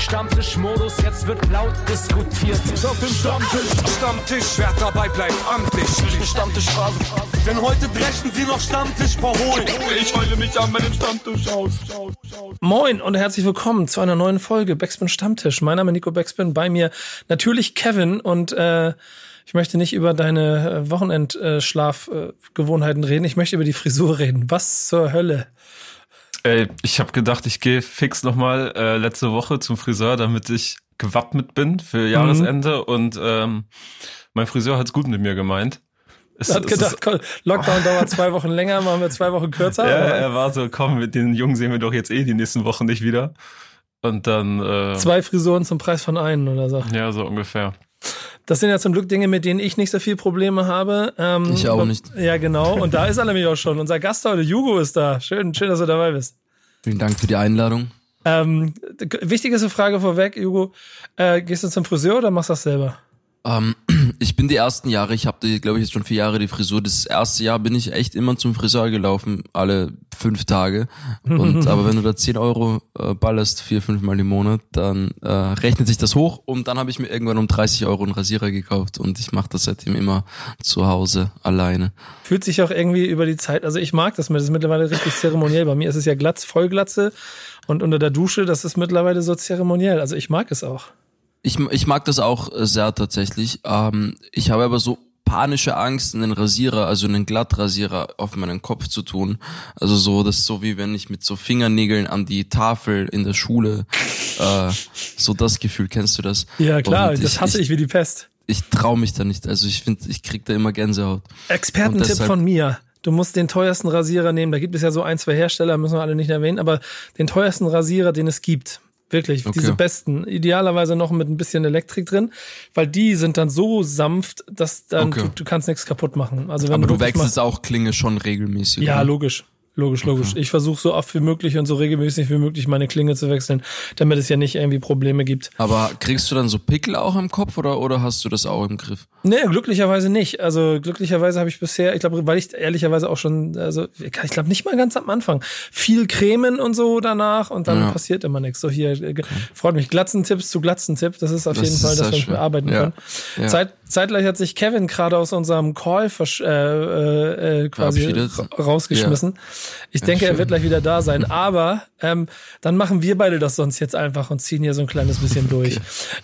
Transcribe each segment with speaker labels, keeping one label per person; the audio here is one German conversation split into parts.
Speaker 1: Stammtischmodus, jetzt wird laut diskutiert.
Speaker 2: Auf dem Stammtisch, Stammtisch, wer dabei bleibt, amtlich. Stammtisch Denn heute dreschen sie noch Stammtisch verholen. Ich heule mich an meinem Stammtisch aus.
Speaker 3: Moin und herzlich willkommen zu einer neuen Folge Backspin Stammtisch. Mein Name ist Nico Backspin, bei mir natürlich Kevin und äh, ich möchte nicht über deine äh, Wochenendschlafgewohnheiten reden, ich möchte über die Frisur reden. Was zur Hölle?
Speaker 4: Ey, ich habe gedacht, ich gehe fix nochmal äh, letzte Woche zum Friseur, damit ich gewappnet bin für Jahresende mhm. und ähm, mein Friseur hat's gut mit mir gemeint.
Speaker 3: Es, hat gedacht, komm, Lockdown dauert zwei Wochen länger, machen wir zwei Wochen kürzer.
Speaker 4: Ja, er war so, komm, mit den Jungen sehen wir doch jetzt eh die nächsten Wochen nicht wieder. Und dann äh,
Speaker 3: zwei Frisuren zum Preis von einen oder so.
Speaker 4: Ja, so ungefähr.
Speaker 3: Das sind ja zum Glück Dinge, mit denen ich nicht so viel Probleme habe.
Speaker 5: Ähm, ich auch nicht.
Speaker 3: Ja, genau. Und da ist er nämlich auch schon. Unser Gast heute, Jugo, ist da. Schön, schön, dass du dabei bist.
Speaker 5: Vielen Dank für die Einladung.
Speaker 3: Ähm, wichtigste Frage vorweg, Jugo. Äh, gehst du zum Friseur oder machst du das selber?
Speaker 5: Ähm, ich bin die ersten Jahre, ich habe, glaube ich, jetzt schon vier Jahre die Frisur. Das erste Jahr bin ich echt immer zum Friseur gelaufen, alle fünf Tage. Und aber wenn du da zehn Euro äh, ballerst, vier, fünf Mal im Monat, dann äh, rechnet sich das hoch. Und dann habe ich mir irgendwann um 30 Euro einen Rasierer gekauft und ich mache das seitdem immer zu Hause alleine.
Speaker 3: Fühlt sich auch irgendwie über die Zeit, also ich mag das, das ist mittlerweile richtig zeremoniell. Bei mir ist es ja Glatz, Vollglatze und unter der Dusche, das ist mittlerweile so zeremoniell. Also ich mag es auch.
Speaker 5: Ich, ich mag das auch äh, sehr tatsächlich. Ähm, ich habe aber so panische Angst, einen Rasierer, also einen Glattrasierer auf meinen Kopf zu tun. Also so, das ist so wie wenn ich mit so Fingernägeln an die Tafel in der Schule, äh, so das Gefühl, kennst du das?
Speaker 3: Ja klar, Und das hasse ich, ich wie die Pest.
Speaker 5: Ich traue mich da nicht, also ich finde, ich krieg da immer Gänsehaut.
Speaker 3: Expertentipp von mir. Du musst den teuersten Rasierer nehmen. Da gibt es ja so ein, zwei Hersteller, müssen wir alle nicht erwähnen, aber den teuersten Rasierer, den es gibt Wirklich, okay. diese besten. Idealerweise noch mit ein bisschen Elektrik drin, weil die sind dann so sanft, dass dann okay. du, du kannst nichts kaputt machen. Also wenn
Speaker 5: Aber
Speaker 3: du,
Speaker 5: du wechselst auch Klinge schon regelmäßig.
Speaker 3: Ja, oder? logisch. Logisch, logisch. Okay. Ich versuche so oft wie möglich und so regelmäßig wie möglich meine Klinge zu wechseln, damit es ja nicht irgendwie Probleme gibt.
Speaker 5: Aber kriegst du dann so Pickel auch im Kopf oder, oder hast du das auch im Griff?
Speaker 3: Nee, glücklicherweise nicht. Also glücklicherweise habe ich bisher, ich glaube, weil ich ehrlicherweise auch schon, also ich glaube nicht mal ganz am Anfang, viel cremen und so danach und dann ja. passiert immer nichts. So hier, äh, okay. freut mich. Glatzentipps zu Glatzentipp, das ist auf das jeden Fall, dass wir bearbeiten ja. können. Ja. Zeit, zeitgleich hat sich Kevin gerade aus unserem Call äh, äh, äh, quasi rausgeschmissen. Ich denke, schön. er wird gleich wieder da sein. Aber ähm, dann machen wir beide das sonst jetzt einfach und ziehen hier so ein kleines bisschen durch.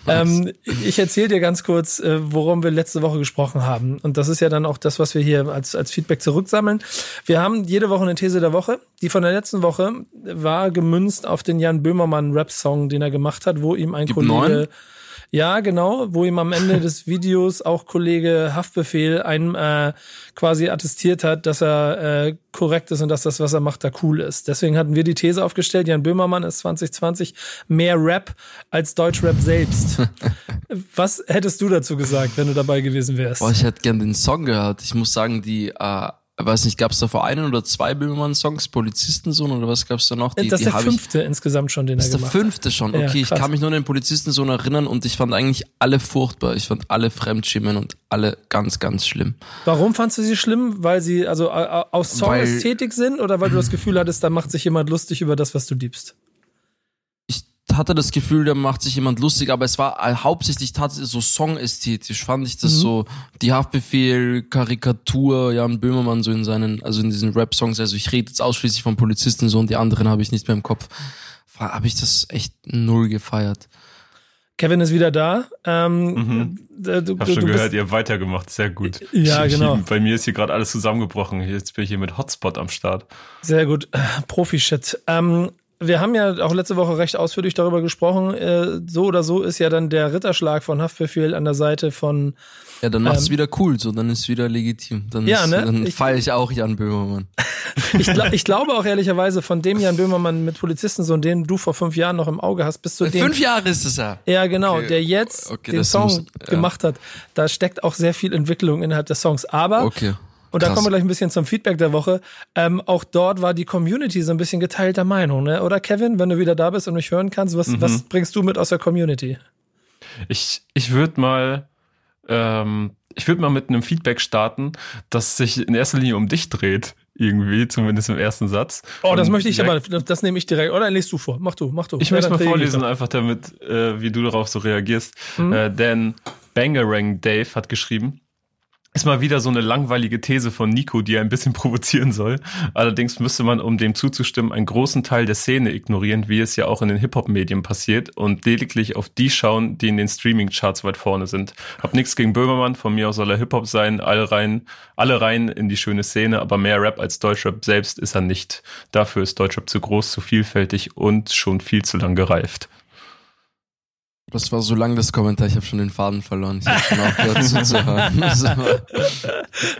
Speaker 3: Okay. Ähm, ich erzähle dir ganz kurz, äh, worum wir letzte Woche gesprochen haben. Und das ist ja dann auch das, was wir hier als, als Feedback zurücksammeln. Wir haben jede Woche eine These der Woche. Die von der letzten Woche war gemünzt auf den Jan Böhmermann Rap-Song, den er gemacht hat, wo ihm ein Gibt Kollege... Neun? Ja, genau, wo ihm am Ende des Videos auch Kollege Haftbefehl einem äh, quasi attestiert hat, dass er äh, korrekt ist und dass das, was er macht, da cool ist. Deswegen hatten wir die These aufgestellt, Jan Böhmermann ist 2020 mehr Rap als Deutschrap selbst. was hättest du dazu gesagt, wenn du dabei gewesen wärst?
Speaker 5: Boah, ich hätte gern den Song gehört. Ich muss sagen, die äh weiß nicht, gab es da vor einen oder zwei Böhmermann-Songs, Polizistensohn oder was gab es da noch?
Speaker 3: Die, das ist der fünfte ich, insgesamt schon, den er gemacht hat.
Speaker 5: Das ist der fünfte schon, okay. Ja, ich kann mich nur an den Polizistensohn erinnern und ich fand eigentlich alle furchtbar. Ich fand alle fremdschimmen und alle ganz, ganz schlimm.
Speaker 3: Warum fandst du sie schlimm? Weil sie also aus Songästhetik sind oder weil du das Gefühl hattest, da macht sich jemand lustig über das, was du liebst?
Speaker 5: Hatte das Gefühl, da macht sich jemand lustig, aber es war äh, hauptsächlich tatsächlich so songästhetisch, fand ich das mhm. so, die Haftbefehl, Karikatur, Jan Böhmermann so in seinen, also in diesen Rap-Songs, also ich rede jetzt ausschließlich von Polizisten so und die anderen habe ich nicht mehr im Kopf, habe ich das echt null gefeiert.
Speaker 3: Kevin ist wieder da. Ähm,
Speaker 4: mhm. Äh, du, Hab schon du gehört, ihr habt weitergemacht. Sehr gut.
Speaker 3: Ja, ich, genau.
Speaker 4: Ich, bei mir ist hier gerade alles zusammengebrochen. Jetzt bin ich hier mit Hotspot am Start.
Speaker 3: Sehr gut. Profi-Shit. Ähm, wir haben ja auch letzte Woche recht ausführlich darüber gesprochen. Äh, so oder so ist ja dann der Ritterschlag von Haftbefehl an der Seite von.
Speaker 5: Ja, dann macht es ähm, wieder cool, so dann ist wieder legitim. Dann, ja, ne? dann feiere ich auch Jan Böhmermann.
Speaker 3: ich, glaub, ich glaube auch ehrlicherweise von dem Jan Böhmermann mit Polizisten, so den du vor fünf Jahren noch im Auge hast, bis zu dem.
Speaker 5: Fünf Jahre ist es ja.
Speaker 3: Ja, genau, okay. der jetzt okay, den Song muss, ja. gemacht hat. Da steckt auch sehr viel Entwicklung innerhalb des Songs. Aber
Speaker 5: okay.
Speaker 3: Und da kommen wir gleich ein bisschen zum Feedback der Woche. Ähm, auch dort war die Community so ein bisschen geteilter Meinung, ne? Oder Kevin, wenn du wieder da bist und mich hören kannst, was, mhm. was bringst du mit aus der Community?
Speaker 4: Ich, ich würde mal, ähm, ich würde mal mit einem Feedback starten, das sich in erster Linie um dich dreht. irgendwie, zumindest im ersten Satz.
Speaker 3: Oh, das möchte ich aber, das, nehme ich direkt. Oder liest du vor? Mach du, mach du.
Speaker 4: Ich
Speaker 3: ja,
Speaker 4: möchte mal vorlesen, einfach damit, äh, wie du darauf so reagierst. Mhm. Äh, denn Bangerang Dave hat geschrieben, ist mal wieder so eine langweilige These von Nico, die ein bisschen provozieren soll. Allerdings müsste man, um dem zuzustimmen, einen großen Teil der Szene ignorieren, wie es ja auch in den Hip-Hop-Medien passiert und lediglich auf die schauen, die in den Streaming-Charts weit vorne sind. Hab nichts gegen Böhmermann, von mir aus soll er Hip-Hop sein, alle rein, alle rein in die schöne Szene, aber mehr Rap als Deutschrap selbst ist er nicht. Dafür ist Deutschrap zu groß, zu vielfältig und schon viel zu lang gereift.
Speaker 5: Das war so lang das Kommentar, ich habe schon den Faden verloren. Ich habe schon aufgehört zuzuhören.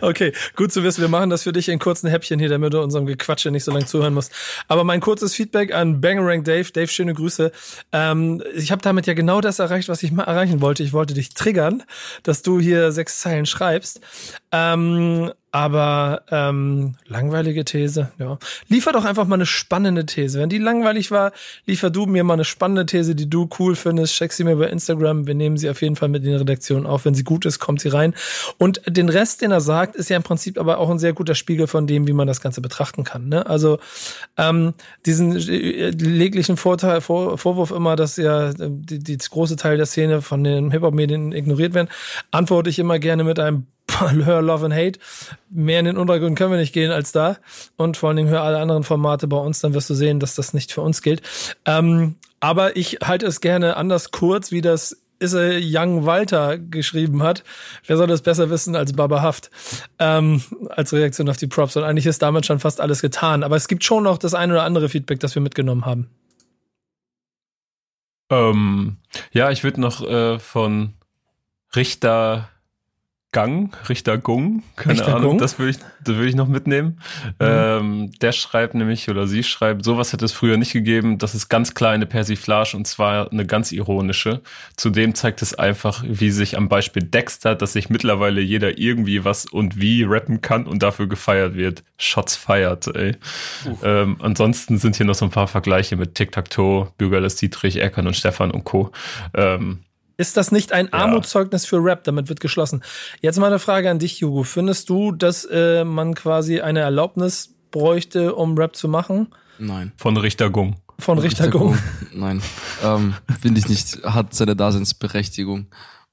Speaker 3: okay, gut zu wissen. Wir machen das für dich in kurzen Häppchen hier, damit du unserem Gequatsche nicht so lange zuhören musst. Aber mein kurzes Feedback an Bangerang Dave. Dave, schöne Grüße. Ähm, ich habe damit ja genau das erreicht, was ich mal erreichen wollte. Ich wollte dich triggern, dass du hier sechs Zeilen schreibst. Ähm, aber ähm, langweilige These, ja. Liefer doch einfach mal eine spannende These. Wenn die langweilig war, liefer du mir mal eine spannende These, die du cool findest. Check sie mir bei Instagram. Wir nehmen sie auf jeden Fall mit in die Redaktion auf. Wenn sie gut ist, kommt sie rein. Und den Rest, den er sagt, ist ja im Prinzip aber auch ein sehr guter Spiegel von dem, wie man das Ganze betrachten kann. Ne? Also ähm, diesen äh, leglichen Vorteil, Vor, Vorwurf immer, dass ja die, die große Teil der Szene von den Hip-Hop-Medien ignoriert werden, antworte ich immer gerne mit einem hör Love and Hate. Mehr in den Untergrund können wir nicht gehen als da. Und vor allen Dingen hör alle anderen Formate bei uns, dann wirst du sehen, dass das nicht für uns gilt. Ähm, aber ich halte es gerne anders kurz, wie das Isse Young Walter geschrieben hat. Wer soll das besser wissen als Baba Haft? Ähm, als Reaktion auf die Props. Und eigentlich ist damit schon fast alles getan. Aber es gibt schon noch das ein oder andere Feedback, das wir mitgenommen haben.
Speaker 4: Ähm, ja, ich würde noch äh, von Richter Gang, Richter Gung, keine Richter Ahnung, Gung? das würde ich, das würde ich noch mitnehmen. Mhm. Ähm, der schreibt nämlich, oder sie schreibt, sowas hätte es früher nicht gegeben. Das ist ganz klar eine Persiflage und zwar eine ganz ironische. Zudem zeigt es einfach, wie sich am Beispiel Dexter, dass sich mittlerweile jeder irgendwie was und wie rappen kann und dafür gefeiert wird. Shots feiert, ey. Uh. Ähm, ansonsten sind hier noch so ein paar Vergleiche mit Tic-Tac-Toe, Bürgerles Dietrich, Erkan und Stefan und Co. Ähm,
Speaker 3: ist das nicht ein ja. Armutszeugnis für Rap? Damit wird geschlossen. Jetzt mal eine Frage an dich, Hugo. Findest du, dass äh, man quasi eine Erlaubnis bräuchte, um Rap zu machen?
Speaker 5: Nein.
Speaker 4: Von Richter Gung.
Speaker 3: Von Richter, Richter Gung.
Speaker 5: Nein. ähm, Finde ich nicht. Hat seine Daseinsberechtigung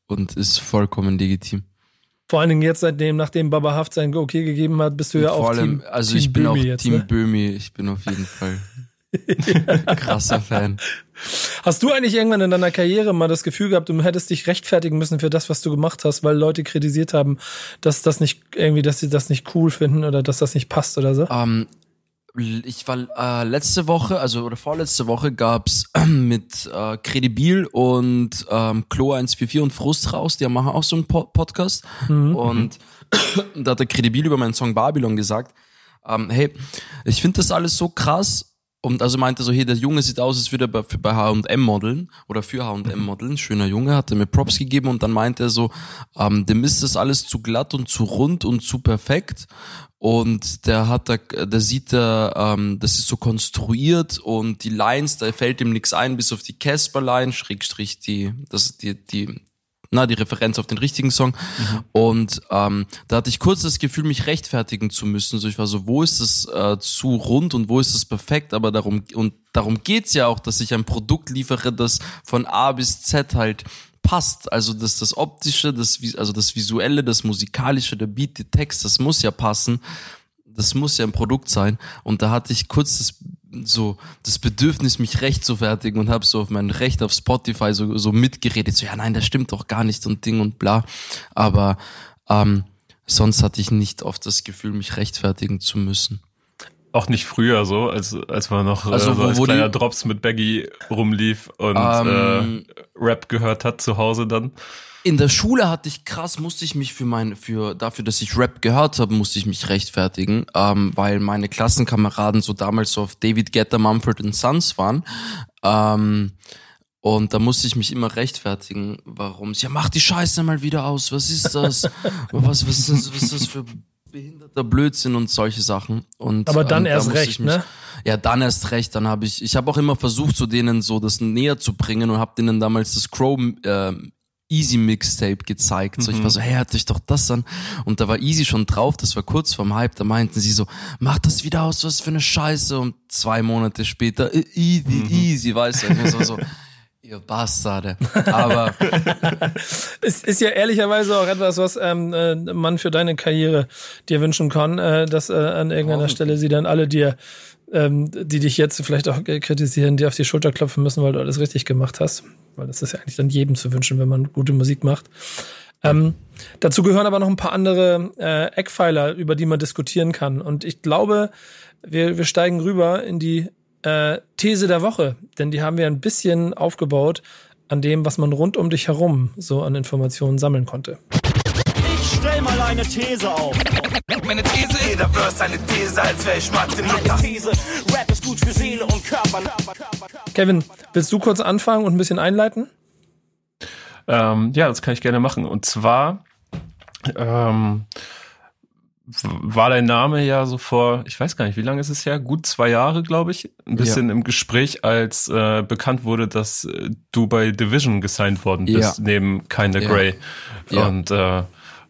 Speaker 5: und ist vollkommen legitim.
Speaker 3: Vor allen Dingen jetzt, seitdem, nachdem Baba Haft sein Okay gegeben hat, bist du und ja auch allem,
Speaker 5: Team Also Team ich bin Bömi auch jetzt, Team ne? Bömi. Ich bin auf jeden Fall krasser Fan.
Speaker 3: Hast du eigentlich irgendwann in deiner Karriere mal das Gefühl gehabt, du hättest dich rechtfertigen müssen für das, was du gemacht hast, weil Leute kritisiert haben, dass das nicht irgendwie, dass sie das nicht cool finden oder dass das nicht passt oder so?
Speaker 5: Um, ähm, ich war äh, letzte Woche, also oder vorletzte Woche gab's mit äh, Credibil und ähm, Klo 144 und Frust raus, die machen auch so einen po Podcast. Mhm. Und da hat der Credibil über meinen Song Babylon gesagt, ähm, hey, ich finde das alles so krass und also meinte so, hey, der Junge sieht aus, als würde er bei, bei H&M modeln oder für H&M modeln. Schöner Junge, hat er mir Props gegeben und dann meinte er so, ähm, dem ist das alles zu glatt und zu rund und zu perfekt. Und der hat da, der sieht da, ähm, das ist so konstruiert und die Lines, da fällt ihm nichts ein, bis auf die Casper-Line, Schrägstrich die, das, die, die, na, die Referenz auf den richtigen Song. Mhm. Und ähm, da hatte ich kurz das Gefühl, mich rechtfertigen zu müssen. So, ich war so, wo ist es äh, zu rund und wo ist es perfekt? Aber darum, und darum geht's ja auch, dass ich ein Produkt liefere, das von A bis Z halt passt. Also dass das Optische, das, also das Visuelle, das Musikalische, der Beat, der Text, das muss ja passen. Das muss ja ein Produkt sein. Und da hatte ich kurz das so das Bedürfnis, mich recht zu fertigen und habe so auf mein Recht auf Spotify so, so mitgeredet. So, ja, nein, das stimmt doch gar nicht und Ding und bla. Aber ähm, sonst hatte ich nicht oft das Gefühl, mich rechtfertigen zu müssen.
Speaker 4: Auch nicht früher so, als, als man noch also, äh, so als kleiner die, Drops mit Baggy rumlief und ähm, äh, Rap gehört hat zu Hause dann
Speaker 5: in der Schule hatte ich krass, musste ich mich für mein, für dafür, dass ich Rap gehört habe, musste ich mich rechtfertigen, ähm, weil meine Klassenkameraden so damals so auf David Guetta, Mumford Sons waren. Ähm, und da musste ich mich immer rechtfertigen, warum. Ja, mach die Scheiße mal wieder aus. Was ist das? was, was, ist, was ist das für behinderter Blödsinn und solche Sachen. Und,
Speaker 3: Aber dann ähm, erst da recht, mich, ne?
Speaker 5: Ja, dann erst recht. Dann habe ich, ich habe auch immer versucht, so denen so das näher zu bringen und habe denen damals das Chrome äh, Easy Mixtape gezeigt. So, ich war so, hey, hört euch doch das an. Und da war Easy schon drauf, das war kurz vorm Hype, da meinten sie so, mach das wieder aus, was für eine Scheiße. Und zwei Monate später, easy, mhm. easy, weißt du, ich so, so Ihr Bastarde. Aber
Speaker 3: es ist ja ehrlicherweise auch etwas, was ähm, äh, man für deine Karriere dir wünschen kann, äh, dass äh, an irgendeiner Stelle sie dann alle dir, ähm, die dich jetzt vielleicht auch kritisieren, dir auf die Schulter klopfen müssen, weil du alles richtig gemacht hast. Weil das ist ja eigentlich dann jedem zu wünschen, wenn man gute Musik macht. Ähm, dazu gehören aber noch ein paar andere äh, Eckpfeiler, über die man diskutieren kann. Und ich glaube, wir, wir steigen rüber in die äh, These der Woche, denn die haben wir ein bisschen aufgebaut an dem, was man rund um dich herum so an Informationen sammeln konnte.
Speaker 6: Stell mal eine These auf.
Speaker 2: Meine These, jeder Verse eine These, als wäre ich Martin Luther. These,
Speaker 3: Rap ist gut für Seele und Körper. Kevin, willst du kurz anfangen und ein bisschen einleiten?
Speaker 4: Ähm, ja, das kann ich gerne machen. Und zwar ähm, war dein Name ja so vor, ich weiß gar nicht, wie lange ist es her? Gut zwei Jahre, glaube ich, ein bisschen ja. im Gespräch, als äh, bekannt wurde, dass äh, du bei Division gesigned worden bist, ja. neben Kinda ja. Grey. Und äh,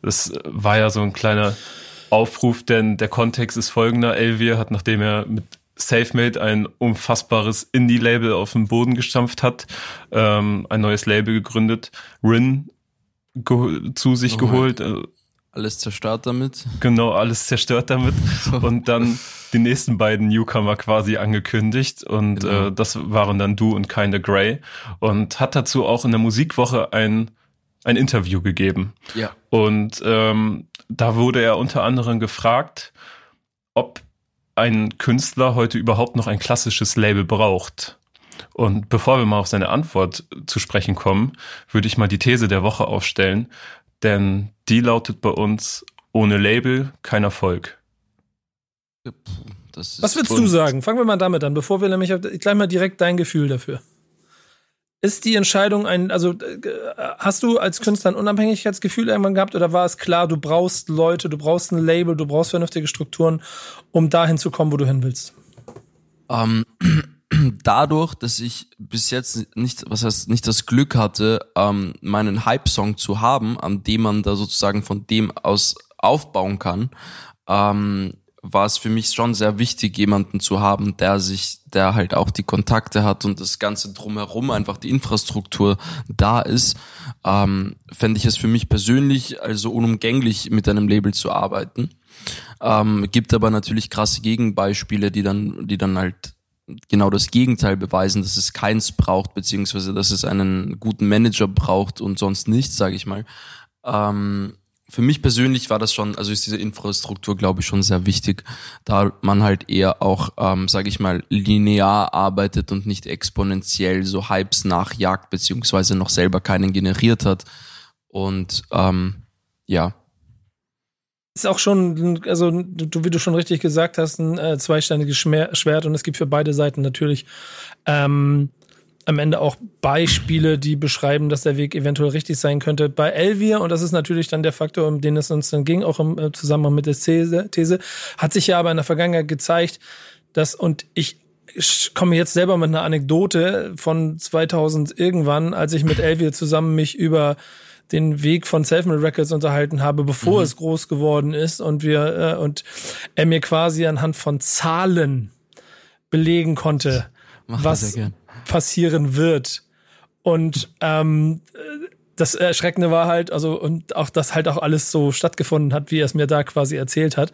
Speaker 4: das war ja so ein kleiner Aufruf, denn der Kontext ist folgender. Elvier hat, nachdem er mit SafeMade ein unfassbares Indie-Label auf den Boden gestampft hat, ähm, ein neues Label gegründet, Rin zu sich oh geholt, äh,
Speaker 5: alles zerstört damit.
Speaker 4: Genau, alles zerstört damit. Und dann die nächsten beiden Newcomer quasi angekündigt. Und genau. äh, das waren dann du und Kinda Grey. Und hat dazu auch in der Musikwoche ein, ein Interview gegeben.
Speaker 5: Ja.
Speaker 4: Und ähm, da wurde er unter anderem gefragt, ob ein Künstler heute überhaupt noch ein klassisches Label braucht. Und bevor wir mal auf seine Antwort zu sprechen kommen, würde ich mal die These der Woche aufstellen, denn die lautet bei uns, ohne Label kein Erfolg.
Speaker 3: Was würdest du sagen? Fangen wir mal damit an, bevor wir nämlich gleich mal direkt dein Gefühl dafür. Ist die Entscheidung ein, also äh, hast du als Künstler ein Unabhängigkeitsgefühl irgendwann gehabt oder war es klar, du brauchst Leute, du brauchst ein Label, du brauchst vernünftige Strukturen, um dahin zu kommen, wo du hin willst?
Speaker 5: Ähm, dadurch, dass ich bis jetzt nicht, was heißt, nicht das Glück hatte, ähm, meinen Hype-Song zu haben, an dem man da sozusagen von dem aus aufbauen kann, ähm, war es für mich schon sehr wichtig, jemanden zu haben, der sich, der halt auch die Kontakte hat und das Ganze drumherum, einfach die Infrastruktur da ist, ähm, fände ich es für mich persönlich also unumgänglich, mit einem Label zu arbeiten. Ähm, gibt aber natürlich krasse Gegenbeispiele, die dann, die dann halt genau das Gegenteil beweisen, dass es keins braucht, beziehungsweise dass es einen guten Manager braucht und sonst nichts, sage ich mal. Ähm, für mich persönlich war das schon, also ist diese Infrastruktur, glaube ich, schon sehr wichtig, da man halt eher auch, ähm, sage ich mal, linear arbeitet und nicht exponentiell so Hypes nachjagt, beziehungsweise noch selber keinen generiert hat. Und ähm, ja,
Speaker 3: ist auch schon, also du, wie du schon richtig gesagt hast, ein äh, zweisteiniges Schwert und es gibt für beide Seiten natürlich ähm, am Ende auch Beispiele, die beschreiben, dass der Weg eventuell richtig sein könnte. Bei Elvir, und das ist natürlich dann der Faktor, um den es uns dann ging, auch im äh, Zusammenhang mit der These, These, hat sich ja aber in der Vergangenheit gezeigt, dass, und ich ich komme jetzt selber mit einer Anekdote von 2000 irgendwann, als ich mit Elvir zusammen mich über den Weg von Selfmade Records unterhalten habe, bevor mhm. es groß geworden ist und wir äh, und er mir quasi anhand von Zahlen belegen konnte, Mach was passieren wird. Und ähm, das Erschreckende war halt, also und auch, dass halt auch alles so stattgefunden hat, wie er es mir da quasi erzählt hat.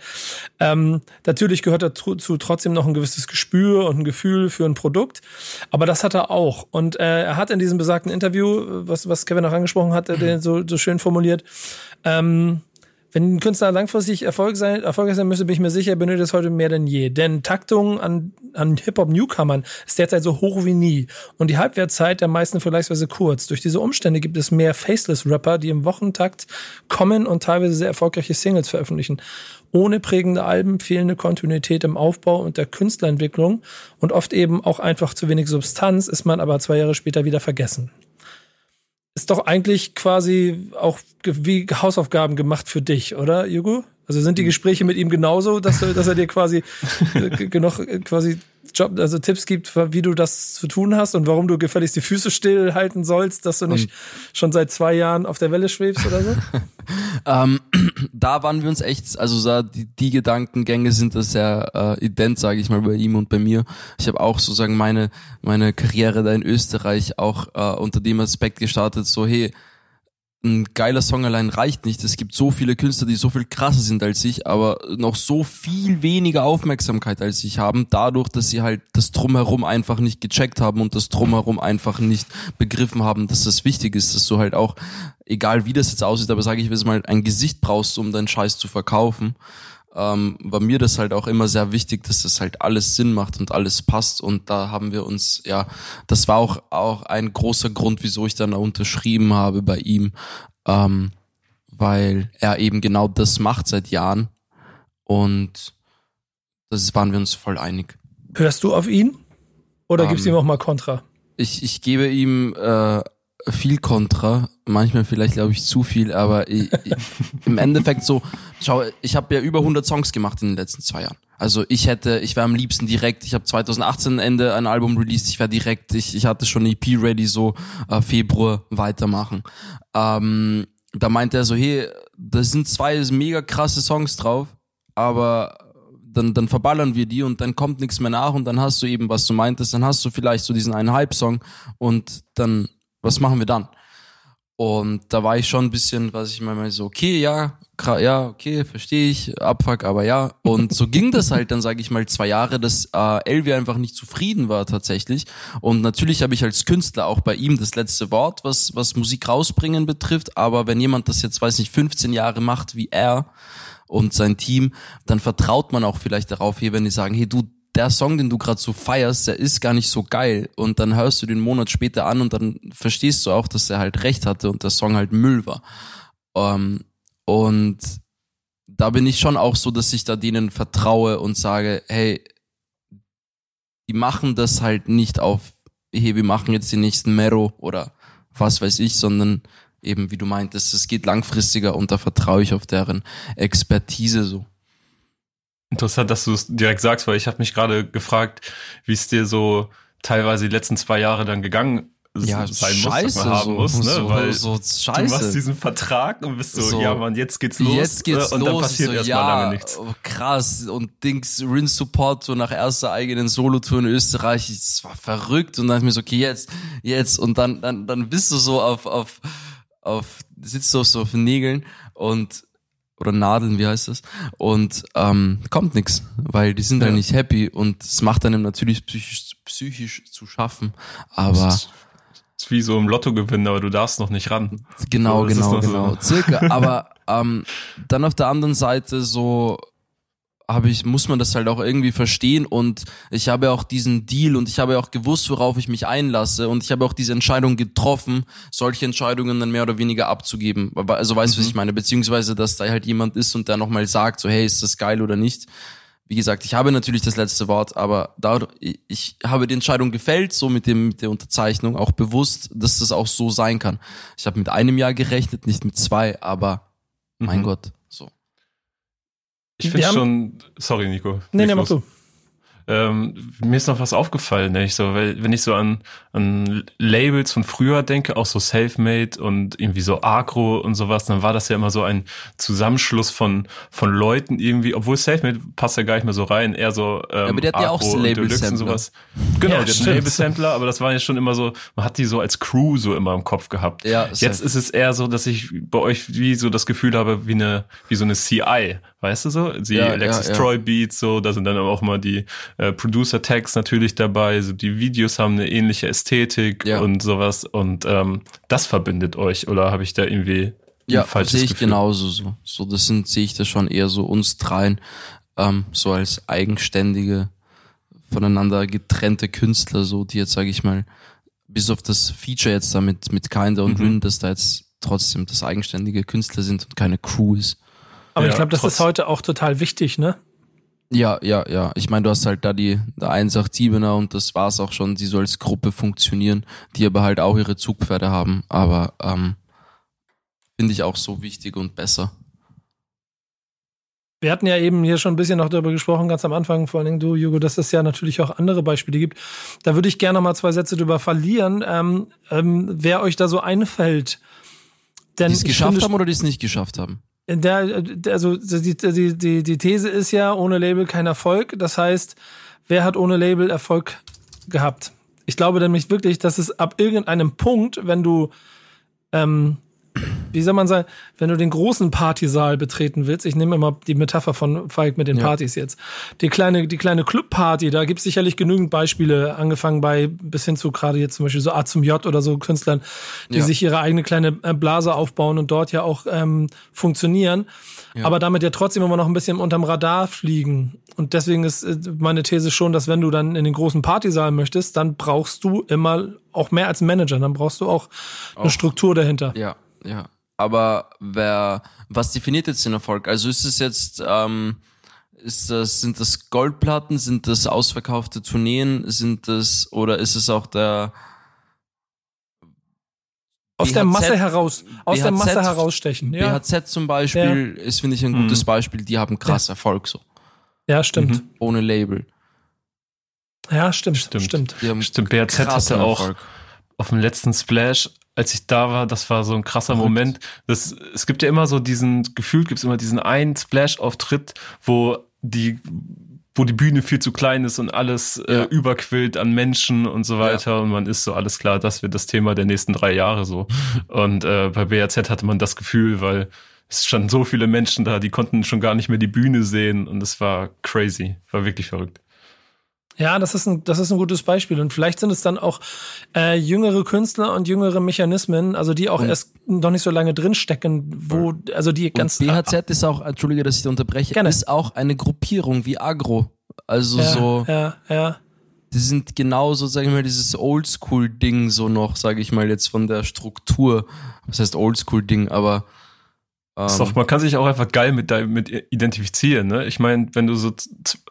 Speaker 3: Ähm, natürlich gehört dazu trotzdem noch ein gewisses Gespür und ein Gefühl für ein Produkt, aber das hat er auch. Und äh, er hat in diesem besagten Interview, was, was Kevin auch angesprochen hat, den so, so schön formuliert, ähm, wenn ein Künstler langfristig Erfolg sein, erfolgreich sein müsste, bin ich mir sicher, benötigt es heute mehr denn je. Denn Taktung an, an Hip-Hop-Newcomern ist derzeit so hoch wie nie. Und die Halbwertzeit der meisten vergleichsweise kurz. Durch diese Umstände gibt es mehr Faceless-Rapper, die im Wochentakt kommen und teilweise sehr erfolgreiche Singles veröffentlichen. Ohne prägende Alben, fehlende Kontinuität im Aufbau und der Künstlerentwicklung und oft eben auch einfach zu wenig Substanz ist man aber zwei Jahre später wieder vergessen ist doch eigentlich quasi auch wie Hausaufgaben gemacht für dich, oder, Jugo? Also sind die Gespräche mit ihm genauso, dass, dass er dir quasi äh, genug äh, quasi Job, also Tipps gibt, wie du das zu tun hast und warum du gefälligst die Füße still halten sollst, dass du nicht und schon seit zwei Jahren auf der Welle schwebst oder so?
Speaker 5: ähm, da waren wir uns echt, also die, die Gedankengänge sind da sehr äh, ident, sage ich mal, bei ihm und bei mir. Ich habe auch sozusagen meine meine Karriere da in Österreich auch äh, unter dem Aspekt gestartet, so hey, ein geiler Song allein reicht nicht. Es gibt so viele Künstler, die so viel krasser sind als ich, aber noch so viel weniger Aufmerksamkeit als ich haben, dadurch, dass sie halt das Drumherum einfach nicht gecheckt haben und das Drumherum einfach nicht begriffen haben, dass das wichtig ist, dass du halt auch, egal wie das jetzt aussieht, aber sage ich jetzt mal, ein Gesicht brauchst, um deinen Scheiß zu verkaufen ähm, war mir das halt auch immer sehr wichtig, dass das halt alles Sinn macht und alles passt. Und da haben wir uns, ja, das war auch, auch ein großer Grund, wieso ich dann unterschrieben habe bei ihm, ähm, weil er eben genau das macht seit Jahren. Und das waren wir uns voll einig.
Speaker 3: Hörst du auf ihn? Oder ähm, gibst du ihm auch mal Kontra?
Speaker 5: Ich, ich gebe ihm äh, viel Kontra, manchmal vielleicht glaube ich zu viel, aber ich, ich, im Endeffekt so, schau, ich habe ja über 100 Songs gemacht in den letzten zwei Jahren. Also ich hätte, ich wäre am liebsten direkt, ich habe 2018 Ende ein Album released, ich wäre direkt, ich, ich hatte schon eine EP ready, so äh, Februar weitermachen. Ähm, da meinte er so, hey, da sind zwei mega krasse Songs drauf, aber dann, dann verballern wir die und dann kommt nichts mehr nach und dann hast du eben, was du meintest, dann hast du vielleicht so diesen einen Hype-Song und dann was machen wir dann? Und da war ich schon ein bisschen, was ich mal so, okay, ja, ja, okay, verstehe ich, Abfuck, aber ja. Und so ging das halt dann, sage ich mal, zwei Jahre, dass äh, Elvi einfach nicht zufrieden war tatsächlich. Und natürlich habe ich als Künstler auch bei ihm das letzte Wort, was, was Musik rausbringen betrifft. Aber wenn jemand das jetzt, weiß nicht, 15 Jahre macht wie er und sein Team, dann vertraut man auch vielleicht darauf, hier, wenn die sagen, hey, du, der Song, den du gerade so feierst, der ist gar nicht so geil. Und dann hörst du den Monat später an und dann verstehst du auch, dass er halt recht hatte und der Song halt Müll war. Ähm, und da bin ich schon auch so, dass ich da denen vertraue und sage, hey, die machen das halt nicht auf, hey, wir machen jetzt den nächsten Mero oder was weiß ich, sondern eben, wie du meintest, es geht langfristiger und da vertraue ich auf deren Expertise so.
Speaker 4: Interessant, dass du es direkt sagst, weil ich habe mich gerade gefragt, wie es dir so teilweise die letzten zwei Jahre dann gegangen
Speaker 5: ja, sein scheiße, muss, man haben
Speaker 4: so, muss, ne?
Speaker 5: So,
Speaker 4: Weil
Speaker 5: so scheiße.
Speaker 4: du machst diesen Vertrag und bist so, so ja man, jetzt geht's los.
Speaker 5: Jetzt geht's
Speaker 4: und
Speaker 5: los.
Speaker 4: dann passiert
Speaker 5: so,
Speaker 4: erstmal
Speaker 5: ja,
Speaker 4: lange nichts.
Speaker 5: Oh, krass. Und Dings, Rin Support, so nach erster eigenen Solotour in Österreich, das war verrückt. Und dann dachte ich mir so, okay, jetzt, jetzt. Und dann, dann, dann bist du so auf, auf, auf, sitzt du so auf den Nägeln und oder Nadeln, wie heißt das? Und ähm, kommt nix, weil die sind ja. halt nicht happy und es macht einem natürlich psychisch, psychisch zu schaffen. Aber das
Speaker 4: ist wie so im Lotto gewinnen, aber du darfst noch nicht ran.
Speaker 5: Genau, so, genau, genau. So. Circa. Aber ähm, dann auf der anderen Seite so habe ich, muss man das halt auch irgendwie verstehen und ich habe auch diesen Deal und ich habe auch gewusst, worauf ich mich einlasse und ich habe auch diese Entscheidung getroffen, solche Entscheidungen dann mehr oder weniger abzugeben. Also weißt du, mhm. was ich meine? Beziehungsweise, dass da halt jemand ist und der nochmal sagt, so hey, ist das geil oder nicht? Wie gesagt, ich habe natürlich das letzte Wort, aber da, ich habe die Entscheidung gefällt, so mit dem mit der Unterzeichnung, auch bewusst, dass das auch so sein kann. Ich habe mit einem Jahr gerechnet, nicht mit zwei, aber mein mhm. Gott.
Speaker 4: Ich finde schon, sorry Nico.
Speaker 3: Nee, nee, mach du.
Speaker 4: Ähm, mir ist noch was aufgefallen, ne? ich so, weil, wenn ich so an, an Labels von früher denke, auch so Selfmade und irgendwie so Agro und sowas, dann war das ja immer so ein Zusammenschluss von, von Leuten irgendwie, obwohl Selfmade passt ja gar nicht mehr so rein, eher so ähm, ja,
Speaker 5: aber der hat ja auch so Label-Sampler. sowas.
Speaker 4: Genau, ja, der hat Label-Sampler, aber das war ja schon immer so, man hat die so als Crew so immer im Kopf gehabt. Ja, Jetzt ist es eher so, dass ich bei euch wie so das Gefühl habe, wie eine, wie so eine CI, weißt du so? Die ja, Alexis ja, Troy Beats, so, da sind dann auch mal die äh, Producer-Tags natürlich dabei, so die Videos haben eine ähnliche Ästhetik und sowas und ähm, das verbindet euch oder habe ich da irgendwie
Speaker 5: ja, sehe ich Gefühl? genauso so. So, das sind, sehe ich das schon eher so uns dreien, ähm, so als eigenständige, voneinander getrennte Künstler, so, die jetzt, sage ich mal, bis auf das Feature jetzt da mit, mit Kinda und mhm. Rin, dass da jetzt trotzdem das eigenständige Künstler sind und keine Crew ist.
Speaker 3: Aber ja, ich glaube, das ist heute auch total wichtig, ne?
Speaker 5: Ja, ja, ja. Ich meine, du hast halt da die der 187er und das war's auch schon, die so als Gruppe funktionieren, die aber halt auch ihre Zugpferde haben. Aber ähm, finde ich auch so wichtig und besser.
Speaker 3: Wir hatten ja eben hier schon ein bisschen noch darüber gesprochen, ganz am Anfang, vor allen Dingen du, Jugo, dass es ja natürlich auch andere Beispiele gibt. Da würde ich gerne noch mal zwei Sätze drüber verlieren, ähm, ähm, wer euch da so einfällt.
Speaker 5: Denn die es geschafft finde, haben oder die es nicht geschafft haben?
Speaker 3: Der, also die, die, die, die These ist ja, ohne Label kein Erfolg. Das heißt, wer hat ohne Label Erfolg gehabt? Ich glaube nämlich wirklich, dass es ab irgendeinem Punkt, wenn du ähm, wie soll man sagen, wenn du den großen Partysaal betreten willst, ich nehme immer die Metapher von Falk mit den ja. Partys jetzt. Die kleine, die kleine Clubparty, da gibt es sicherlich genügend Beispiele, angefangen bei bis hin zu gerade jetzt zum Beispiel so A zum J oder so Künstlern, die ja. sich ihre eigene kleine äh, Blase aufbauen und dort ja auch ähm, funktionieren, ja. aber damit ja trotzdem immer noch ein bisschen unterm Radar fliegen. Und deswegen ist äh, meine These schon, dass wenn du dann in den großen Partysaal möchtest, dann brauchst du immer auch mehr als Manager, dann brauchst du auch, auch. eine Struktur dahinter.
Speaker 5: Ja, ja. Aber wer, was definiert jetzt den Erfolg? Also ist es jetzt, ähm, ist das, sind das Goldplatten, sind das ausverkaufte Tourneen, sind das, oder ist es auch der,
Speaker 3: aus BHZ, der Masse heraus, aus BHZ, der Masse herausstechen.
Speaker 5: Ja. BHZ zum Beispiel ja. ist, finde ich, ein gutes mhm. Beispiel. Die haben krass ja. Erfolg so.
Speaker 3: Ja, stimmt. Mhm.
Speaker 5: Ohne Label.
Speaker 3: Ja, stimmt, stimmt. Stimmt.
Speaker 4: stimmt. BHZ hatte auch Erfolg. auf dem letzten Splash als ich da war, das war so ein krasser Verrückt. Moment. Das, es gibt ja immer so diesen, gefühlt gibt es immer diesen einen Splash-Auftritt, wo die, wo die Bühne viel zu klein ist und alles äh, ja. äh, überquillt an Menschen und so weiter. Ja. Und man ist so, alles klar, das wird das Thema der nächsten drei Jahre so. Und äh, bei BRZ hatte man das Gefühl, weil es standen so viele Menschen da, die konnten schon gar nicht mehr die Bühne sehen und es war crazy, war wirklich verrückt.
Speaker 3: Ja, das ist ein, das ist ein gutes Beispiel. Und vielleicht sind es dann auch äh, jüngere Künstler und jüngere Mechanismen, also die auch und erst noch nicht so lange drinstecken, wo, also die ganz.
Speaker 5: Und BHZ ist auch, entschuldige, dass ich unterbreche, gerne. ist auch eine Gruppierung wie Agro. Also
Speaker 3: ja,
Speaker 5: so.
Speaker 3: Ja, ja.
Speaker 5: Die sind genauso, sag ich mal, dieses Oldschool-Ding so noch, sage ich mal jetzt von der Struktur. Was heißt Oldschool-Ding, aber
Speaker 4: ist doch, ähm. man kann sich auch einfach geil mit, mit identifizieren, ne? Ich meine, wenn du so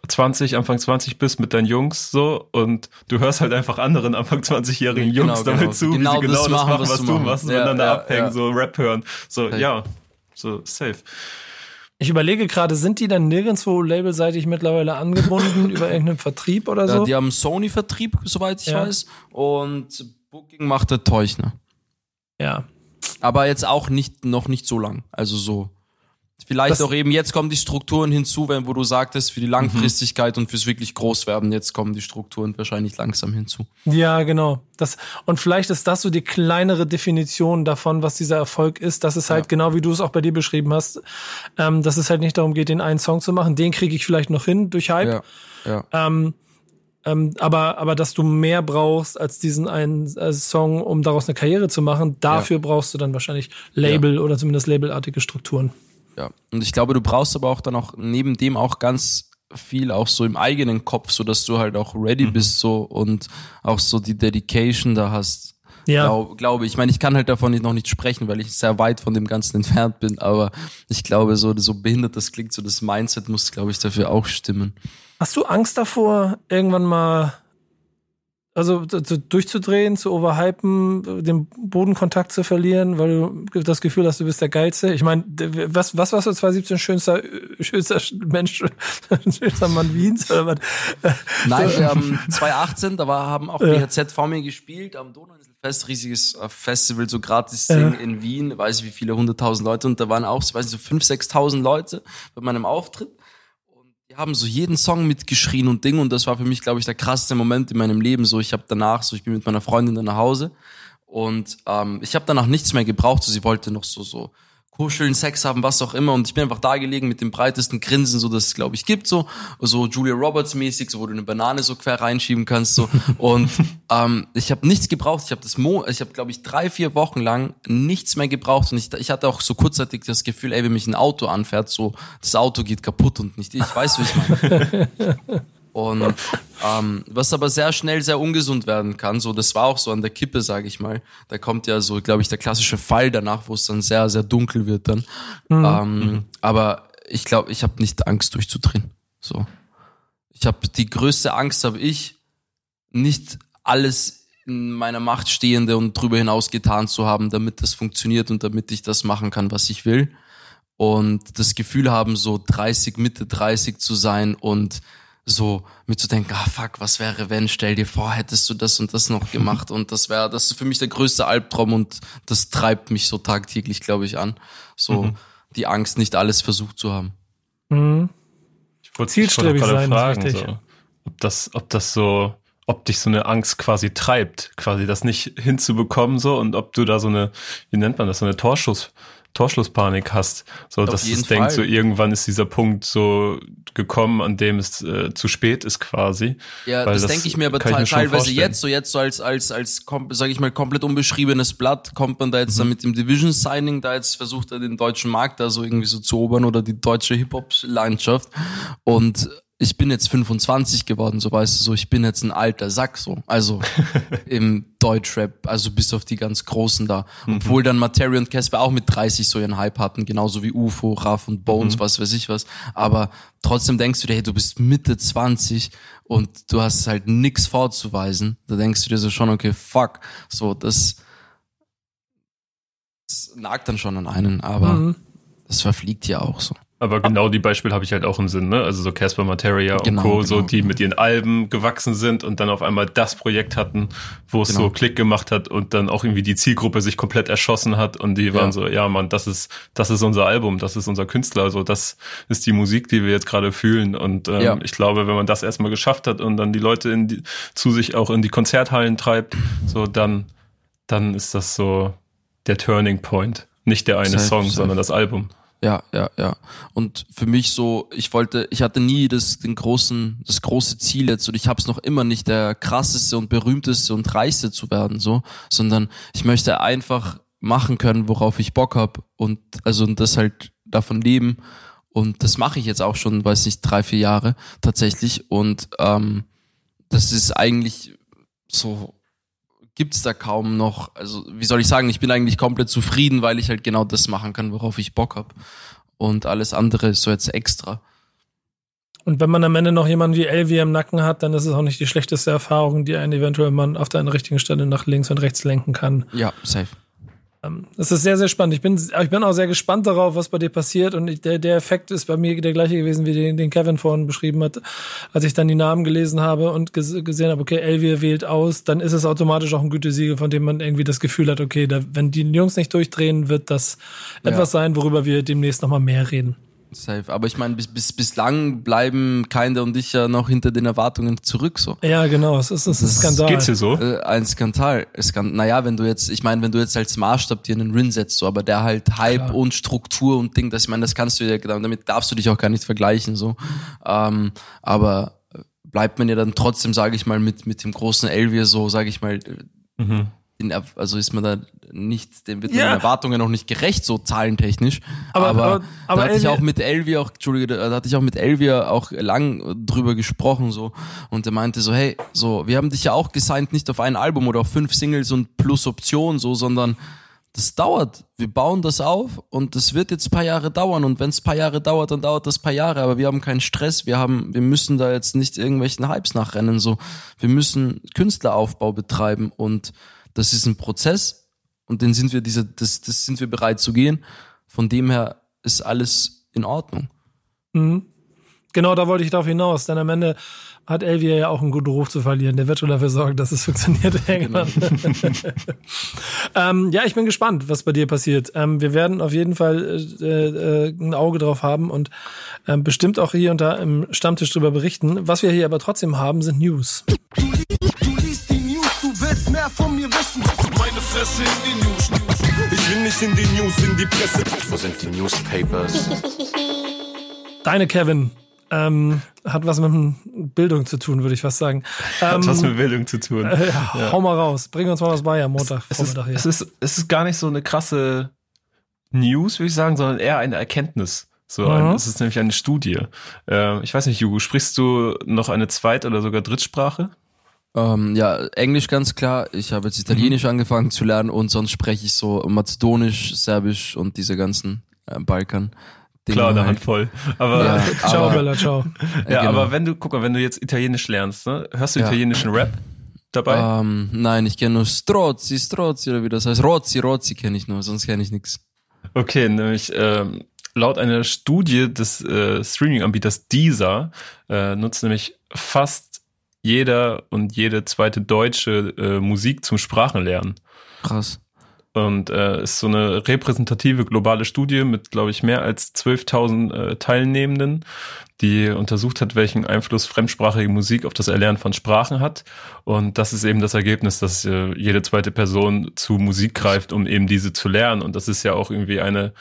Speaker 4: 20, Anfang 20 bist mit deinen Jungs so und du hörst halt einfach anderen Anfang 20-jährigen genau, Jungs genau, damit zu, genau wie sie genau das, machen, was, was du machen. machst, ja, miteinander ja, abhängen, ja. so Rap hören. So, hey. ja, so safe.
Speaker 3: Ich überlege gerade, sind die dann nirgendwo labelseitig mittlerweile angebunden über irgendeinen Vertrieb oder so? Ja,
Speaker 5: die haben Sony-Vertrieb, soweit ich weiß. Und Booking macht der Teuchner.
Speaker 3: Ja,
Speaker 5: aber jetzt auch nicht, noch nicht so lang. Also so. Vielleicht das auch eben, jetzt kommen die Strukturen hinzu, wenn, wo du sagtest, für die Langfristigkeit mhm. und fürs wirklich Großwerden, jetzt kommen die Strukturen wahrscheinlich langsam hinzu.
Speaker 3: Ja, genau. Das, und vielleicht ist das so die kleinere Definition davon, was dieser Erfolg ist, dass es halt ja. genau wie du es auch bei dir beschrieben hast, ähm, dass es halt nicht darum geht, den einen Song zu machen, den kriege ich vielleicht noch hin durch Hype. Ja. ja. Ähm, ähm, aber, aber dass du mehr brauchst als diesen einen äh, Song, um daraus eine Karriere zu machen, dafür ja. brauchst du dann wahrscheinlich Label ja. oder zumindest labelartige Strukturen.
Speaker 5: Ja, und ich glaube, du brauchst aber auch dann auch neben dem auch ganz viel auch so im eigenen Kopf, so dass du halt auch ready mhm. bist so und auch so die Dedication da hast. Ja. Glaub, glaube ich. Ich meine, ich kann halt davon noch nicht sprechen, weil ich sehr weit von dem Ganzen entfernt bin, aber ich glaube, so, so behindert das klingt, so das Mindset muss, glaube ich, dafür auch stimmen.
Speaker 3: Hast du Angst davor, irgendwann mal also durchzudrehen, zu overhypen, den Bodenkontakt zu verlieren, weil du das Gefühl hast, du bist der Geilste. Ich meine, was, was warst du 2017 schönster, schönster Mensch, schönster Mann Wiens oder was?
Speaker 5: Nein, wir haben 2018, da war, haben auch BHZ vor mir gespielt am Donauinselfest, riesiges äh, Festival, so gratis Ding ja. in Wien, weiß ich wie viele, hunderttausend Leute und da waren auch, weiß ich, so fünf, sechstausend Leute bei meinem Auftritt haben so jeden Song mitgeschrien und Ding und das war für mich, glaube ich, der krasseste Moment in meinem Leben. So, ich habe danach, so ich bin mit meiner Freundin dann nach Hause und ähm, ich habe danach nichts mehr gebraucht. So, sie wollte noch so so kuscheln, Sex haben, was auch immer. Und ich bin einfach da gelegen mit dem breitesten Grinsen, so dass es, glaube ich, gibt, so, so Julia Roberts mäßig, so wo du eine Banane so quer reinschieben kannst, so. Und ähm, ich habe nichts gebraucht. Ich habe das Mo, ich habe, glaube ich, drei, vier Wochen lang nichts mehr gebraucht. Und ich, ich hatte auch so kurzzeitig das Gefühl, ey, wenn mich ein Auto anfährt, so das Auto geht kaputt und nicht ich. Weiß, wie ich meine. Und ähm, was aber sehr schnell sehr ungesund werden kann, so das war auch so an der Kippe, sage ich mal. Da kommt ja so, glaube ich, der klassische Fall danach, wo es dann sehr sehr dunkel wird dann. Mhm. Ähm, mhm. aber ich glaube, ich habe nicht Angst durchzudrehen. So, ich habe die größte Angst, habe ich nicht alles in meiner Macht stehende und drüber hinaus getan zu haben, damit das funktioniert und damit ich das machen kann, was ich will. und das Gefühl haben, so 30, Mitte 30 zu sein und so mit zu denken, ah fuck, was wäre wenn, stell dir vor, hättest du das und das noch gemacht und das wäre, das ist für mich der größte Albtraum und das treibt mich so tagtäglich, glaube ich, an. So mhm. die Angst, nicht alles versucht zu haben.
Speaker 3: Mhm. Ich wollte Zielstrebig sein, fragen,
Speaker 4: so, ob das, ob das so, ob dich so eine Angst quasi treibt, quasi das nicht hinzubekommen so und ob du da so eine, wie nennt man das, so eine Torschuss Torschlusspanik hast. So, dass es denkt, so irgendwann ist dieser Punkt so gekommen, an dem es äh, zu spät ist quasi.
Speaker 5: Ja, das, das denke ich mir aber te mir teilweise jetzt, so jetzt so als, als, als, sage ich mal, komplett unbeschriebenes Blatt, kommt man da jetzt mhm. dann mit dem Division Signing, da jetzt versucht er den deutschen Markt da so irgendwie so zu erobern oder die deutsche Hip-Hop-Landschaft und ich bin jetzt 25 geworden, so weißt du, so ich bin jetzt ein alter Sack, so. Also im Deutschrap, also bis auf die ganz Großen da. Mhm. Obwohl dann Materia und Casper auch mit 30 so ihren Hype hatten, genauso wie UFO, Raff und Bones, mhm. was weiß ich was. Aber trotzdem denkst du dir, hey, du bist Mitte 20 und du hast halt nix vorzuweisen. Da denkst du dir so schon, okay, fuck. So, das, das nagt dann schon an einen, aber mhm. das verfliegt ja auch so.
Speaker 4: Aber genau die Beispiele habe ich halt auch im Sinn, ne? Also so Casper Materia genau, und Co., genau. so die mit ihren Alben gewachsen sind und dann auf einmal das Projekt hatten, wo es genau. so Klick gemacht hat und dann auch irgendwie die Zielgruppe sich komplett erschossen hat und die waren ja. so, ja Mann, das ist, das ist unser Album, das ist unser Künstler, also das ist die Musik, die wir jetzt gerade fühlen. Und ähm, ja. ich glaube, wenn man das erstmal geschafft hat und dann die Leute in die, zu sich auch in die Konzerthallen treibt, so dann, dann ist das so der Turning Point. Nicht der eine safe, Song, safe. sondern das Album.
Speaker 5: Ja, ja, ja. Und für mich so, ich wollte, ich hatte nie das, den großen, das große Ziel jetzt und ich habe es noch immer nicht, der krasseste und berühmteste und reichste zu werden, so, sondern ich möchte einfach machen können, worauf ich Bock hab und also und das halt davon leben. Und das mache ich jetzt auch schon, weiß nicht, drei, vier Jahre tatsächlich. Und ähm, das ist eigentlich so gibt's da kaum noch, also wie soll ich sagen, ich bin eigentlich komplett zufrieden, weil ich halt genau das machen kann, worauf ich Bock hab. Und alles andere ist so jetzt extra.
Speaker 3: Und wenn man am Ende noch jemanden wie Elvi im Nacken hat, dann ist es auch nicht die schlechteste Erfahrung, die einen eventuell man auf der richtigen Stelle nach links und rechts lenken kann.
Speaker 5: Ja, safe.
Speaker 3: Ähm, es ist sehr, sehr spannend. Ich bin, ich bin auch sehr gespannt darauf, was bei dir passiert. Und der, der Effekt ist bei mir der gleiche gewesen, wie den, den Kevin vorhin beschrieben hat. Als ich dann die Namen gelesen habe und gesehen habe, okay, Elvier wählt aus, dann ist es automatisch auch ein Gütesiegel, von dem man irgendwie das Gefühl hat, okay, da, wenn die Jungs nicht durchdrehen, wird das ja. etwas sein, worüber wir demnächst nochmal mehr reden.
Speaker 5: Safe. Aber ich meine, bis, bis, bislang bleiben Kinder und ich ja noch hinter den Erwartungen zurück, so.
Speaker 3: Ja, genau. Es ist, es ist ein Skandal.
Speaker 4: Geht's dir so?
Speaker 5: Äh, ein Skandal. Es kann, naja, wenn du jetzt, ich meine, wenn du jetzt als Maßstab dir einen Rin setzt, so, aber der halt Hype Klar. und Struktur und Ding, das, ich meine, das kannst du ja, damit darfst du dich auch gar nicht vergleichen, so. Ähm, aber bleibt man ja dann trotzdem, sage ich mal, mit, mit dem großen Elvier so, sage ich mal, mhm den, also ist man da nicht, dem wird ja. den Erwartungen noch nicht gerecht, so zahlentechnisch. Aber, aber, aber, aber da hatte ich auch mit Elvia auch, Entschuldige, da hatte ich auch mit Elvia auch lang drüber gesprochen, so. Und er meinte so, hey, so, wir haben dich ja auch gesigned, nicht auf ein Album oder auf fünf Singles und plus Option, so, sondern das dauert. Wir bauen das auf und das wird jetzt paar Jahre dauern. Und wenn es paar Jahre dauert, dann dauert das paar Jahre. Aber wir haben keinen Stress. Wir haben, wir müssen da jetzt nicht irgendwelchen Hypes nachrennen. So, wir müssen Künstleraufbau betreiben und das ist ein Prozess und den sind wir diese, das, das sind wir bereit zu gehen. Von dem her ist alles in Ordnung.
Speaker 3: Mhm. Genau, da wollte ich darauf hinaus, denn am Ende hat Elvia ja auch einen guten Ruf zu verlieren. Der wird schon dafür sorgen, dass es funktioniert Genau. ähm, ja, ich bin gespannt, was bei dir passiert. Ähm, wir werden auf jeden Fall äh, äh, ein Auge drauf haben und äh, bestimmt auch hier und da im Stammtisch drüber berichten. Was wir hier aber trotzdem haben, sind News mehr von mir wissen. Meine Fresse in die News. Ich will nicht in die News, in die Presse. Wo sind die Newspapers? Deine Kevin ähm, hat was mit Bildung zu tun, würde ich fast sagen.
Speaker 4: Ähm, hat was mit Bildung zu tun.
Speaker 3: Äh, ja, ja. Hau mal raus, bring uns mal was bei am Montag.
Speaker 4: Es, ist, es, ist, es ist gar nicht so eine krasse News, würde ich sagen, sondern eher eine Erkenntnis. So, mhm. ein, es ist nämlich eine Studie. Äh, ich weiß nicht, Jugo, sprichst du noch eine Zweit- oder sogar Drittsprache?
Speaker 5: Ähm, ja, Englisch ganz klar. Ich habe jetzt Italienisch mhm. angefangen zu lernen und sonst spreche ich so Mazedonisch, Serbisch und diese ganzen äh, Balkan.
Speaker 4: Klar, eine Handvoll. Aber
Speaker 3: ja, ciao, aber, Bella, ciao.
Speaker 4: Ja, genau. aber wenn du, guck mal, wenn du jetzt Italienisch lernst, ne, hörst du ja. italienischen Rap dabei?
Speaker 5: Ähm, nein, ich kenne nur Strozzi, Strozzi oder wie das heißt. Rozzi, Rozzi kenne ich nur, sonst kenne ich nichts.
Speaker 4: Okay, nämlich ähm, laut einer Studie des äh, Streaming-Anbieters Deezer äh, nutzt nämlich fast jeder und jede zweite Deutsche äh, Musik zum Sprachenlernen.
Speaker 5: Krass.
Speaker 4: Und äh, ist so eine repräsentative globale Studie mit, glaube ich, mehr als 12.000 äh, Teilnehmenden, die untersucht hat, welchen Einfluss fremdsprachige Musik auf das Erlernen von Sprachen hat. Und das ist eben das Ergebnis, dass äh, jede zweite Person zu Musik greift, um eben diese zu lernen. Und das ist ja auch irgendwie eine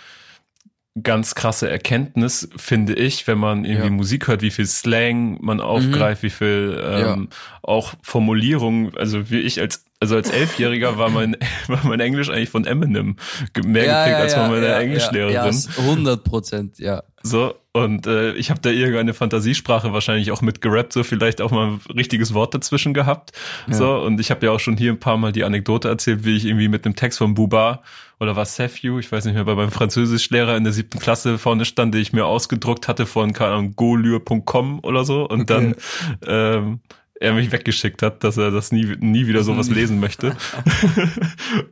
Speaker 4: ganz krasse Erkenntnis, finde ich, wenn man irgendwie ja. Musik hört, wie viel Slang man aufgreift, mhm. wie viel ähm, ja. auch Formulierungen, also wie ich als also als Elfjähriger war mein, war mein Englisch eigentlich von Eminem mehr ja, geprägt als von meiner Englischlehrerin. Ja,
Speaker 5: 100 Prozent, ja.
Speaker 4: So, und äh, ich habe da irgendeine Fantasiesprache wahrscheinlich auch mit gerappt, so vielleicht auch mal ein richtiges Wort dazwischen gehabt. So, und ich habe ja auch schon hier ein paar Mal die Anekdote erzählt, wie ich irgendwie mit einem Text von Buba oder was Sefju, ich weiß nicht mehr, bei meinem Französischlehrer in der siebten Klasse vorne stand, den ich mir ausgedruckt hatte von, keine Ahnung, oder so. Und okay. dann ähm, er mich weggeschickt hat, dass er das nie, nie wieder sowas lesen möchte.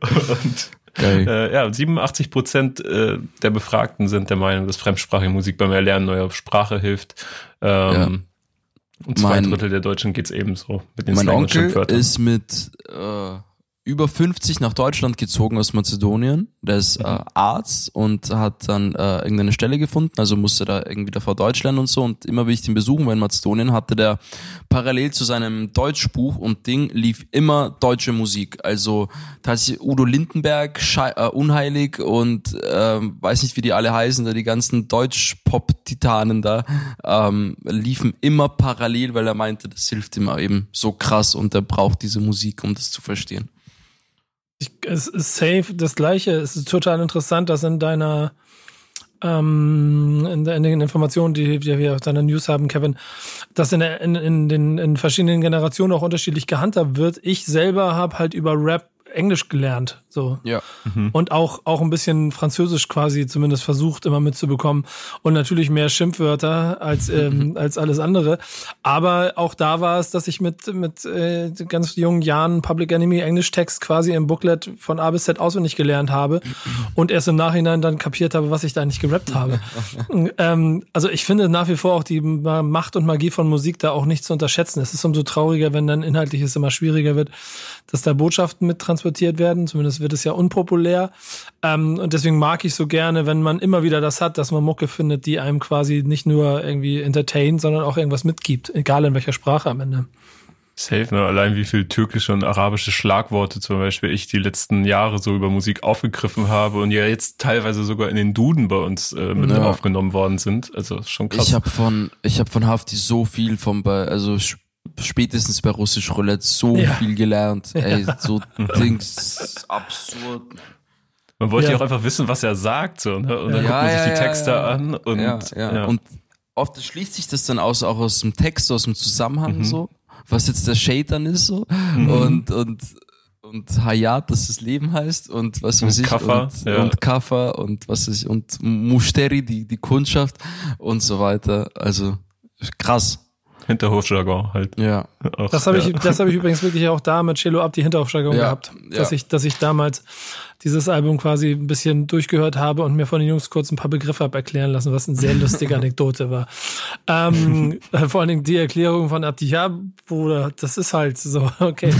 Speaker 4: und äh, ja, 87 Prozent äh, der Befragten sind der Meinung, dass fremdsprachige Musik beim Erlernen neuer Sprache hilft. Ähm, ja. Und zwei mein, Drittel der Deutschen geht's ebenso
Speaker 5: mit den Mein Onkel ist mit äh, über 50 nach Deutschland gezogen aus Mazedonien. Der ist äh, mhm. Arzt und hat dann äh, irgendeine Stelle gefunden, also musste da irgendwie davor Deutsch lernen und so. Und immer wie ich den besuchen war in Mazedonien, hatte der parallel zu seinem Deutschbuch und Ding lief immer deutsche Musik. Also tatsächlich Udo Lindenberg, Schei äh, Unheilig und äh, weiß nicht, wie die alle heißen, da die ganzen Deutsch-Pop-Titanen da ähm, liefen immer parallel, weil er meinte, das hilft ihm eben so krass und er braucht diese Musik, um das zu verstehen.
Speaker 3: Ich, es ist safe das Gleiche. Es ist total interessant, dass in deiner ähm, in, in, den Informationen, die, die wir auf deiner News haben, Kevin, dass in, in, in den in verschiedenen Generationen auch unterschiedlich gehandhabt wird. Ich selber habe halt über Rap Englisch gelernt, so.
Speaker 5: Ja.
Speaker 3: Mhm. Und auch, auch ein bisschen Französisch quasi zumindest versucht immer mitzubekommen. Und natürlich mehr Schimpfwörter als, ähm, als alles andere. Aber auch da war es, dass ich mit, mit äh, ganz jungen Jahren Public Enemy Englisch-Text quasi im Booklet von A bis Z auswendig gelernt habe und erst im Nachhinein dann kapiert habe, was ich da nicht gerappt habe. ähm, also ich finde nach wie vor auch die Macht und Magie von Musik da auch nicht zu unterschätzen. Es ist umso trauriger, wenn dann inhaltlich es immer schwieriger wird, dass da Botschaften mit transportiert werden. Zumindest wird es ja unpopulär. Ähm, und deswegen mag ich so gerne, wenn man immer wieder das hat, dass man Mucke findet, die einem quasi nicht nur irgendwie entertaint, sondern auch irgendwas mitgibt, egal in welcher Sprache am Ende.
Speaker 4: Safe, ne? Allein wie viel türkische und arabische Schlagworte zum Beispiel ich die letzten Jahre so über Musik aufgegriffen habe und ja jetzt teilweise sogar in den Duden bei uns äh, mit ja. aufgenommen worden sind. Also schon krass.
Speaker 5: Ich habe von ich habe von Hafti so viel vom also spätestens bei Russisch Roulette so ja. viel gelernt. Ey, so Dings absurd.
Speaker 4: Man wollte ja. auch einfach wissen, was er sagt, so, ne? Und dann ja, guckt man sich die Texte an und,
Speaker 5: ja, Und oft schließt sich das dann aus, auch aus dem Text, aus dem Zusammenhang mhm. so, was jetzt der Shade dann ist so. Mhm. Und, und, und Hayat, dass das Leben heißt und was weiß und ich Kaffa, und, ja. und Kaffa und was weiß ich und Mushteri, die, die Kundschaft und so weiter. Also krass.
Speaker 4: Hinterhofjargon halt.
Speaker 5: Ja.
Speaker 3: Auch, das habe ja. ich, das habe ich übrigens wirklich auch da mit Cello Up die Hinterhofjargon ja, gehabt, dass ja. ich, dass ich damals dieses Album quasi ein bisschen durchgehört habe und mir von den Jungs kurz ein paar Begriffe habe erklären lassen, was eine sehr lustige Anekdote war. Ähm, vor allen Dingen die Erklärung von Abdi, ja, Bruder, das ist halt so, okay.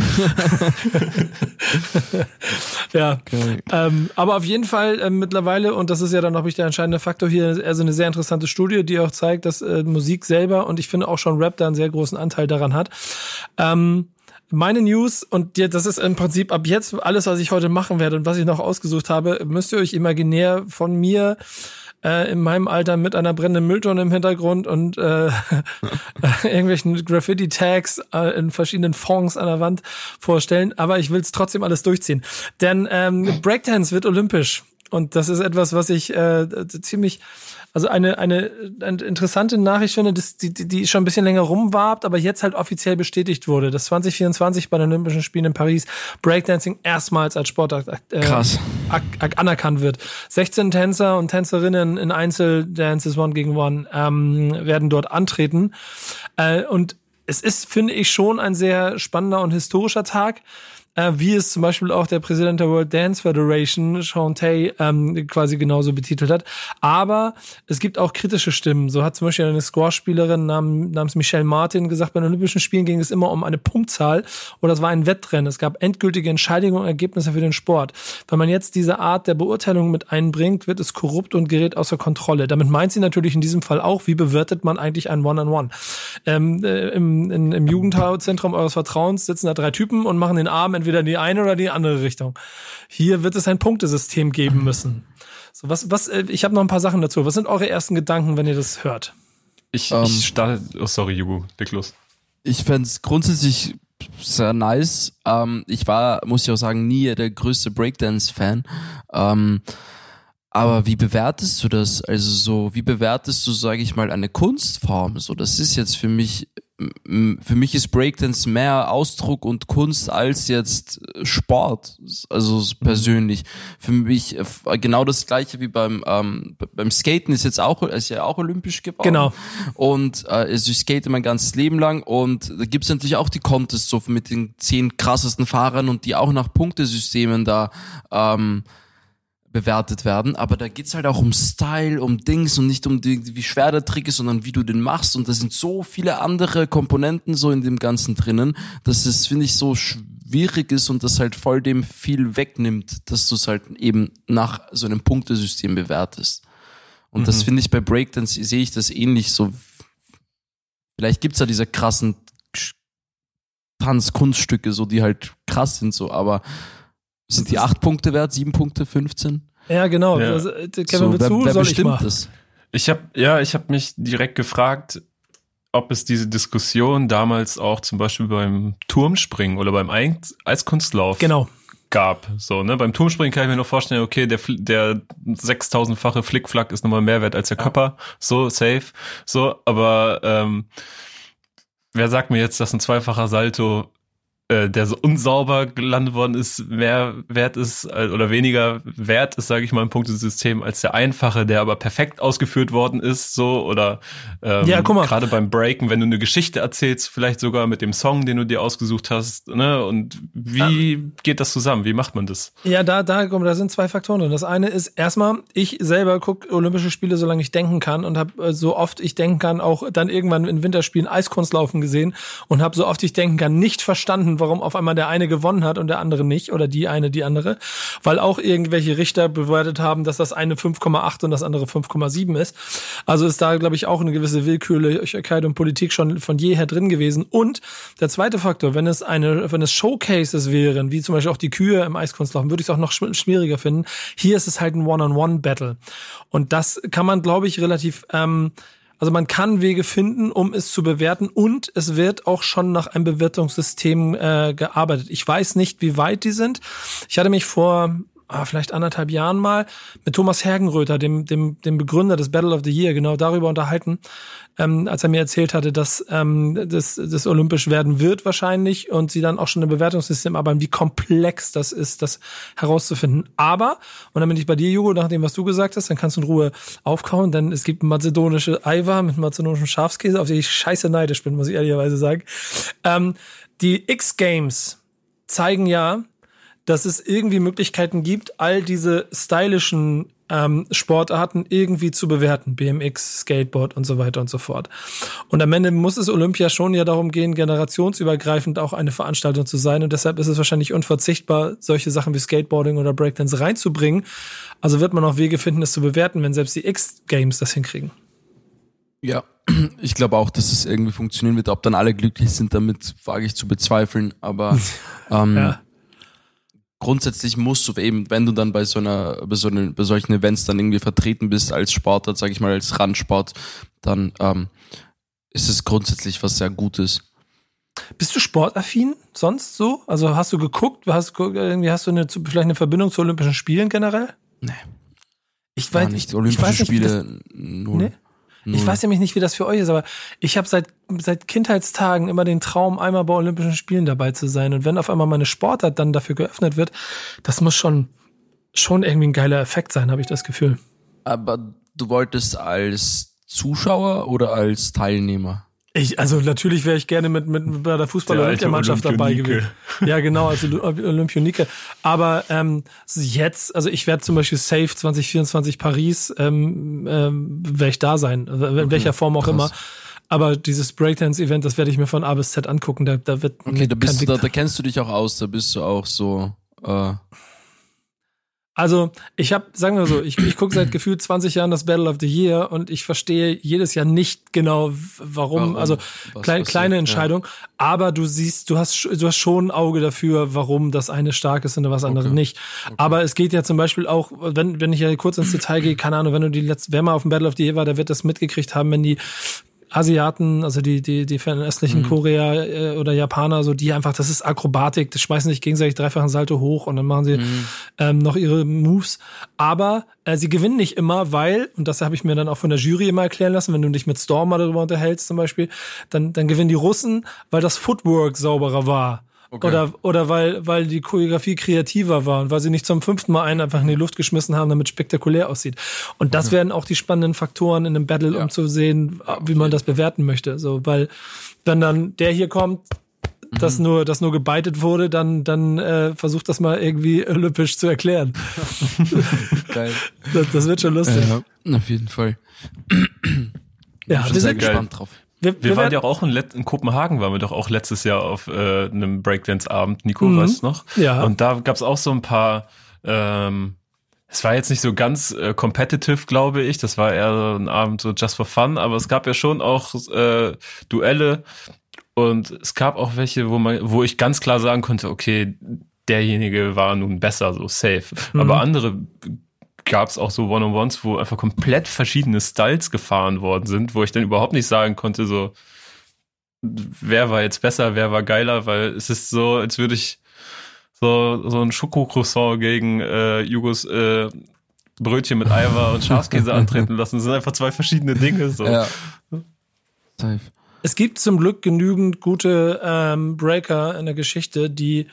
Speaker 3: ja. Okay. Ähm, aber auf jeden Fall äh, mittlerweile, und das ist ja dann noch der entscheidende Faktor hier, also eine sehr interessante Studie, die auch zeigt, dass äh, Musik selber und ich finde auch schon Rap da einen sehr großen Anteil daran hat. Ähm, meine News und das ist im Prinzip ab jetzt alles, was ich heute machen werde und was ich noch ausgesucht habe, müsst ihr euch imaginär von mir äh, in meinem Alter mit einer brennenden Mülltonne im Hintergrund und äh, irgendwelchen Graffiti-Tags äh, in verschiedenen Fonds an der Wand vorstellen. Aber ich will es trotzdem alles durchziehen. Denn ähm, Breakdance wird olympisch. Und das ist etwas, was ich äh, ziemlich also eine, eine, eine interessante Nachricht finde, die, die, die schon ein bisschen länger rumwarbt, aber jetzt halt offiziell bestätigt wurde, dass 2024 bei den Olympischen Spielen in Paris Breakdancing erstmals als Sportart äh, Krass. anerkannt wird. 16 Tänzer und Tänzerinnen in Einzeldances One gegen One ähm, werden dort antreten. Äh, und es ist, finde ich, schon ein sehr spannender und historischer Tag. Äh, wie es zum Beispiel auch der Präsident der World Dance Federation, Sean Tay, ähm, quasi genauso betitelt hat. Aber es gibt auch kritische Stimmen. So hat zum Beispiel eine Squash-Spielerin namens, namens Michelle Martin gesagt, bei den Olympischen Spielen ging es immer um eine Punktzahl oder es war ein Wettrennen. Es gab endgültige Entscheidungen und Ergebnisse für den Sport. Wenn man jetzt diese Art der Beurteilung mit einbringt, wird es korrupt und gerät außer Kontrolle. Damit meint sie natürlich in diesem Fall auch, wie bewertet man eigentlich ein One-on-One? -on -One? Ähm, äh, im, in, Im Jugendzentrum eures Vertrauens sitzen da drei Typen und machen den Arm entweder in die eine oder die andere Richtung. Hier wird es ein Punktesystem geben müssen. So, was, was, äh, ich habe noch ein paar Sachen dazu. Was sind eure ersten Gedanken, wenn ihr das hört?
Speaker 4: Ich, um, ich ähm, starte, oh sorry, Jugo, leg los.
Speaker 5: Ich fände grundsätzlich sehr nice. Ähm, ich war, muss ich auch sagen, nie der größte Breakdance-Fan. Ähm, aber wie bewertest du das? Also so, wie bewertest du, sage ich mal, eine Kunstform? So, das ist jetzt für mich, für mich ist Breakdance mehr Ausdruck und Kunst als jetzt Sport. Also persönlich. Für mich genau das gleiche wie beim ähm, beim Skaten ist jetzt auch ist ja auch olympisch geworden.
Speaker 3: Genau.
Speaker 5: Und äh, also ich skate mein ganzes Leben lang und da gibt's natürlich auch die Contests so mit den zehn krassesten Fahrern und die auch nach Punktesystemen da ähm, bewertet werden, aber da geht's halt auch um Style, um Dings und nicht um die, wie schwer der Trick ist, sondern wie du den machst und da sind so viele andere Komponenten so in dem Ganzen drinnen, dass es, finde ich, so schwierig ist und das halt voll dem viel wegnimmt, dass du es halt eben nach so einem Punktesystem bewertest. Und mhm. das finde ich bei Breakdance, sehe ich das ähnlich so. Vielleicht gibt's da diese krassen Tanzkunststücke, so die halt krass sind, so, aber sind die acht Punkte wert, sieben Punkte, 15?
Speaker 3: Ja, genau. Ja. Also, äh, Kevin, so, wer, zu, wer soll bestimmt ich mal? das?
Speaker 4: Ich habe ja, ich habe mich direkt gefragt, ob es diese Diskussion damals auch zum Beispiel beim Turmspringen oder beim Eiskunstlauf
Speaker 3: genau.
Speaker 4: gab. So, ne? Beim Turmspringen kann ich mir nur vorstellen, okay, der, der 6000-fache Flickflack ist nochmal mehr wert als der Körper. So, safe. So, aber ähm, wer sagt mir jetzt, dass ein zweifacher Salto äh, der so unsauber gelandet worden ist, mehr wert ist äh, oder weniger wert ist, sage ich mal, im Punktesystem als der einfache, der aber perfekt ausgeführt worden ist, so oder ähm, ja, guck mal. gerade beim Breaken, wenn du eine Geschichte erzählst, vielleicht sogar mit dem Song, den du dir ausgesucht hast, ne? Und wie ja. geht das zusammen? Wie macht man das?
Speaker 3: Ja, da, da, da sind zwei Faktoren drin. Das eine ist erstmal, ich selber gucke Olympische Spiele, solange ich denken kann und habe äh, so oft ich denken kann auch dann irgendwann in Winterspielen Eiskunstlaufen gesehen und habe so oft ich denken kann nicht verstanden, warum auf einmal der eine gewonnen hat und der andere nicht oder die eine die andere, weil auch irgendwelche Richter bewertet haben, dass das eine 5,8 und das andere 5,7 ist. Also ist da, glaube ich, auch eine gewisse Willkürlichkeit und Politik schon von jeher drin gewesen. Und der zweite Faktor, wenn es eine, wenn es Showcases wären, wie zum Beispiel auch die Kühe im Eiskunstlaufen, würde ich es auch noch schwieriger finden. Hier ist es halt ein One-on-One-Battle. Und das kann man, glaube ich, relativ ähm, also man kann Wege finden, um es zu bewerten und es wird auch schon nach einem Bewertungssystem äh, gearbeitet. Ich weiß nicht, wie weit die sind. Ich hatte mich vor ah, vielleicht anderthalb Jahren mal mit Thomas Hergenröther, dem, dem, dem Begründer des Battle of the Year, genau darüber unterhalten, ähm, als er mir erzählt hatte, dass ähm, das, das olympisch werden wird wahrscheinlich und sie dann auch schon ein Bewertungssystem arbeiten, wie komplex das ist, das herauszufinden. Aber, und dann bin ich bei dir, Jugo, nach dem, was du gesagt hast, dann kannst du in Ruhe aufkauen, denn es gibt mazedonische Eiwa mit mazedonischem Schafskäse, auf die ich scheiße neidisch bin, muss ich ehrlicherweise sagen. Ähm, die X-Games zeigen ja, dass es irgendwie Möglichkeiten gibt, all diese stylischen ähm, Sportarten irgendwie zu bewerten. BMX, Skateboard und so weiter und so fort. Und am Ende muss es Olympia schon ja darum gehen, generationsübergreifend auch eine Veranstaltung zu sein. Und deshalb ist es wahrscheinlich unverzichtbar, solche Sachen wie Skateboarding oder Breakdance reinzubringen. Also wird man auch Wege finden, das zu bewerten, wenn selbst die X-Games das hinkriegen.
Speaker 5: Ja, ich glaube auch, dass es irgendwie funktionieren wird. Ob dann alle glücklich sind, damit wage ich zu bezweifeln. Aber ähm, ja grundsätzlich musst du eben, wenn du dann bei so einer, bei, so einer, bei solchen Events dann irgendwie vertreten bist als Sportler, sag ich mal, als Randsport, dann ähm, ist es grundsätzlich was sehr Gutes.
Speaker 3: Bist du sportaffin sonst so? Also hast du geguckt, hast, irgendwie hast du eine, vielleicht eine Verbindung zu Olympischen Spielen generell?
Speaker 5: Nee.
Speaker 3: Ich weiß nicht.
Speaker 5: Olympische ich weiß nicht, Spiele das, null. Nee?
Speaker 3: Ich weiß nämlich nicht, wie das für euch ist, aber ich habe seit, seit Kindheitstagen immer den Traum, einmal bei Olympischen Spielen dabei zu sein. Und wenn auf einmal meine Sportart dann dafür geöffnet wird, das muss schon, schon irgendwie ein geiler Effekt sein, habe ich das Gefühl.
Speaker 5: Aber du wolltest als Zuschauer oder als Teilnehmer?
Speaker 3: Ich, also natürlich wäre ich gerne mit, mit bei der Fußball-Olympiamannschaft dabei gewesen. Ja, genau, also Olympionike. Aber ähm, jetzt, also ich werde zum Beispiel Safe 2024 Paris, ähm, ähm, werde ich da sein, in okay, welcher Form auch krass. immer. Aber dieses Breakdance-Event, das werde ich mir von A bis Z angucken. Da, da wird
Speaker 5: okay, da bist du, da, da kennst du dich auch aus. Da bist du auch so. Äh
Speaker 3: also ich habe, sagen wir so, ich, ich gucke seit gefühlt 20 Jahren das Battle of the Year und ich verstehe jedes Jahr nicht genau, warum. warum? Also klein, kleine Entscheidung, ja. aber du siehst, du hast, du hast schon ein Auge dafür, warum das eine stark ist und was andere okay. nicht. Okay. Aber es geht ja zum Beispiel auch, wenn, wenn ich ja kurz ins Detail gehe, keine Ahnung, wenn du die letzte, wer mal auf dem Battle of the Year war, der wird das mitgekriegt haben, wenn die Asiaten, also die, die, die fernöstlichen mhm. Korea äh, oder Japaner, so die einfach, das ist Akrobatik, das schmeißen sich gegenseitig dreifachen Salto hoch und dann machen sie mhm. ähm, noch ihre Moves. Aber äh, sie gewinnen nicht immer, weil, und das habe ich mir dann auch von der Jury immer erklären lassen, wenn du dich mit Stormer darüber unterhältst zum Beispiel, dann, dann gewinnen die Russen, weil das Footwork sauberer war. Okay. Oder, oder weil, weil die Choreografie kreativer war und weil sie nicht zum fünften Mal einen einfach in die Luft geschmissen haben, damit spektakulär aussieht. Und das okay. werden auch die spannenden Faktoren in einem Battle, ja. um zu sehen, wie man das bewerten möchte. So, weil wenn dann der hier kommt, mhm. das nur, das nur gebeitet wurde, dann, dann äh, versucht das mal irgendwie olympisch zu erklären. Geil. Das, das, wird schon lustig.
Speaker 5: Ja, auf jeden Fall.
Speaker 3: ja, wir sind gespannt
Speaker 4: drauf. Wir, wir, waren ja auch in, in, Kopenhagen, waren wir doch auch letztes Jahr auf äh, einem Breakdance-Abend. Nico, mhm. weißt du noch?
Speaker 3: Ja.
Speaker 4: Und da gab's auch so ein paar, ähm, es war jetzt nicht so ganz äh, competitive, glaube ich. Das war eher so ein Abend so just for fun, aber es gab ja schon auch äh, Duelle und es gab auch welche, wo man, wo ich ganz klar sagen konnte, okay, derjenige war nun besser, so safe. Mhm. Aber andere gab es auch so One-on-Ones, wo einfach komplett verschiedene Styles gefahren worden sind, wo ich dann überhaupt nicht sagen konnte, so, wer war jetzt besser, wer war geiler, weil es ist so, als würde ich so, so ein Schokocroissant gegen äh, Jugos äh, Brötchen mit Eiweiß und Schafskäse antreten lassen. Das sind einfach zwei verschiedene Dinge. So. Ja.
Speaker 3: Es gibt zum Glück genügend gute ähm, Breaker in der Geschichte, die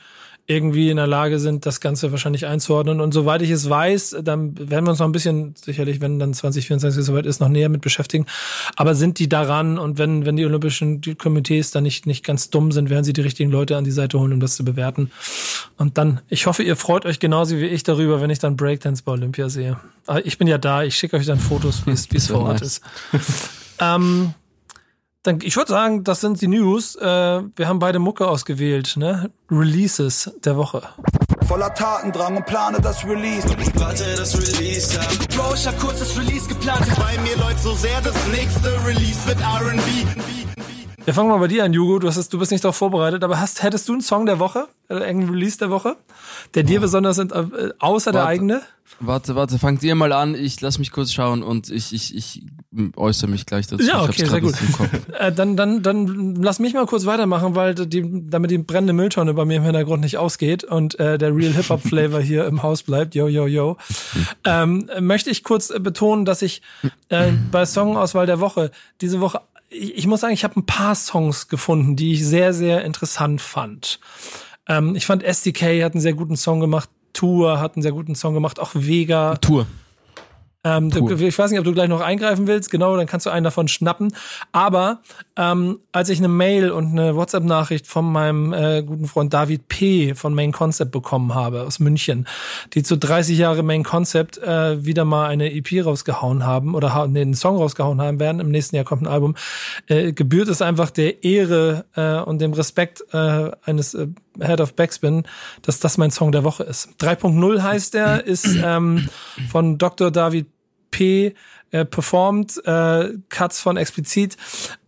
Speaker 3: irgendwie in der Lage sind, das Ganze wahrscheinlich einzuordnen. Und soweit ich es weiß, dann werden wir uns noch ein bisschen, sicherlich, wenn dann 2024 soweit ist, noch näher mit beschäftigen. Aber sind die daran und wenn, wenn die Olympischen Komitees da nicht, nicht ganz dumm sind, werden sie die richtigen Leute an die Seite holen, um das zu bewerten. Und dann, ich hoffe, ihr freut euch genauso wie ich darüber, wenn ich dann Breakdance bei Olympia sehe. Ich bin ja da, ich schicke euch dann Fotos, wie es, vor Ort ist. ähm, dann, ich würde sagen, das sind die News. Äh, wir haben beide Mucke ausgewählt, ne? Releases der Woche.
Speaker 7: Voller Tatendrang und plane das Release. Warte, das Release, ja. Bro, ich hab kurz das Release geplant. Bei mir läuft so sehr das nächste Release mit R&B.
Speaker 3: Wir fangen mal bei dir an, Jugo. Du, hast, du bist nicht darauf vorbereitet, aber hast, hättest du einen Song der Woche? Äh, irgendeinen Release der Woche? Der dir besonders sind, äh, außer warte, der eigene?
Speaker 5: Warte, warte, fangt ihr mal an. Ich lass mich kurz schauen und ich, ich, ich äußere mich gleich dazu.
Speaker 3: Ja, okay, sehr gut. Äh, dann, dann, dann lass mich mal kurz weitermachen, weil die, damit die brennende Mülltonne bei mir im Hintergrund nicht ausgeht und äh, der Real Hip Hop Flavor hier im Haus bleibt. Yo, yo, yo. Ähm, möchte ich kurz betonen, dass ich äh, bei Songauswahl der Woche diese Woche ich muss sagen, ich habe ein paar Songs gefunden, die ich sehr, sehr interessant fand. Ähm, ich fand SDK hat einen sehr guten Song gemacht, Tour hat einen sehr guten Song gemacht, auch Vega.
Speaker 5: Tour.
Speaker 3: Ähm, du, ich weiß nicht, ob du gleich noch eingreifen willst, genau, dann kannst du einen davon schnappen. Aber ähm, als ich eine Mail und eine WhatsApp-Nachricht von meinem äh, guten Freund David P. von Main Concept bekommen habe aus München, die zu 30 Jahre Main Concept äh, wieder mal eine EP rausgehauen haben oder nee, einen Song rausgehauen haben werden, im nächsten Jahr kommt ein Album, äh, gebührt es einfach der Ehre äh, und dem Respekt äh, eines äh, Head of Backspin, dass das mein Song der Woche ist. 3.0 heißt er, ist ähm, von Dr. David P äh, performt, äh, Cuts von explizit.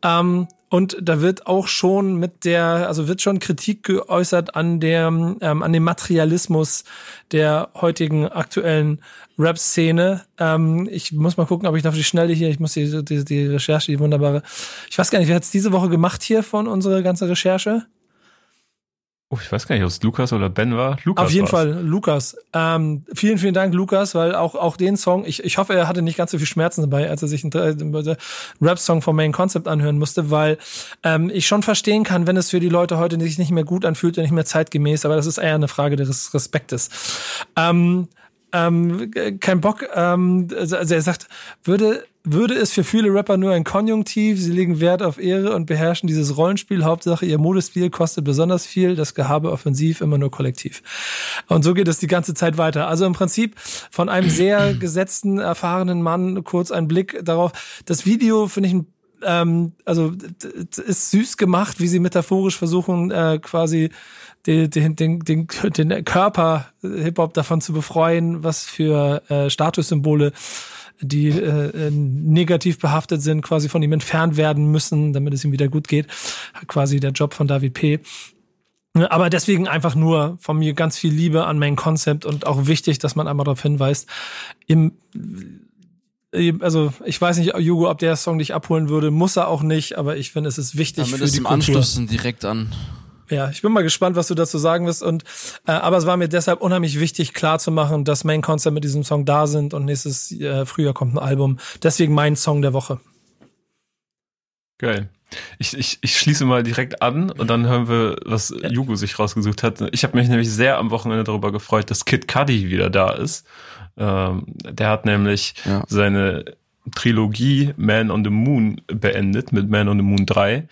Speaker 3: Ähm, und da wird auch schon mit der, also wird schon Kritik geäußert an der, ähm, an dem Materialismus der heutigen aktuellen Rap-Szene. Ähm, ich muss mal gucken, ob ich noch die Schnelle hier, ich muss die, die, die Recherche, die wunderbare. Ich weiß gar nicht, wer hat's diese Woche gemacht hier von unserer ganzen Recherche?
Speaker 4: Oh, ich weiß gar nicht, ob es Lukas oder Ben war.
Speaker 3: Lukas Auf jeden war's. Fall, Lukas. Ähm, vielen, vielen Dank, Lukas, weil auch, auch den Song, ich, ich hoffe, er hatte nicht ganz so viel Schmerzen dabei, als er sich einen, einen Rap-Song vom Main Concept anhören musste, weil ähm, ich schon verstehen kann, wenn es für die Leute heute sich nicht mehr gut anfühlt und nicht mehr zeitgemäß, aber das ist eher eine Frage des Respektes. Ähm, ähm, kein Bock, ähm, also er sagt, würde würde es für viele Rapper nur ein Konjunktiv. Sie legen Wert auf Ehre und beherrschen dieses Rollenspiel. Hauptsache, ihr Modestil kostet besonders viel. Das Gehabe offensiv, immer nur kollektiv. Und so geht es die ganze Zeit weiter. Also im Prinzip von einem sehr gesetzten, erfahrenen Mann kurz ein Blick darauf. Das Video finde ich ein ähm, also ist süß gemacht, wie sie metaphorisch versuchen, äh, quasi den, den, den, den, den Körper Hip-Hop davon zu befreien, was für äh, Statussymbole die äh, negativ behaftet sind, quasi von ihm entfernt werden müssen, damit es ihm wieder gut geht. Quasi der Job von David P. Aber deswegen einfach nur von mir ganz viel Liebe an Main Concept und auch wichtig, dass man einmal darauf hinweist, im also ich weiß nicht, Jugo, ob der Song dich abholen würde, muss er auch nicht, aber ich finde, es ist wichtig
Speaker 5: Damit
Speaker 3: für die
Speaker 5: im
Speaker 3: Kultur.
Speaker 5: Anschluss direkt an.
Speaker 3: Ja, ich bin mal gespannt, was du dazu sagen wirst. Und äh, aber es war mir deshalb unheimlich wichtig, klar zu machen, dass Main Concept mit diesem Song da sind und nächstes äh, Frühjahr kommt ein Album. Deswegen mein Song der Woche.
Speaker 4: Geil. Ich, ich, ich schließe mal direkt an und dann hören wir, was Jugo sich rausgesucht hat. Ich habe mich nämlich sehr am Wochenende darüber gefreut, dass Kid Cudi wieder da ist. Ähm, der hat nämlich ja. seine Trilogie Man on the Moon beendet mit Man on the Moon 3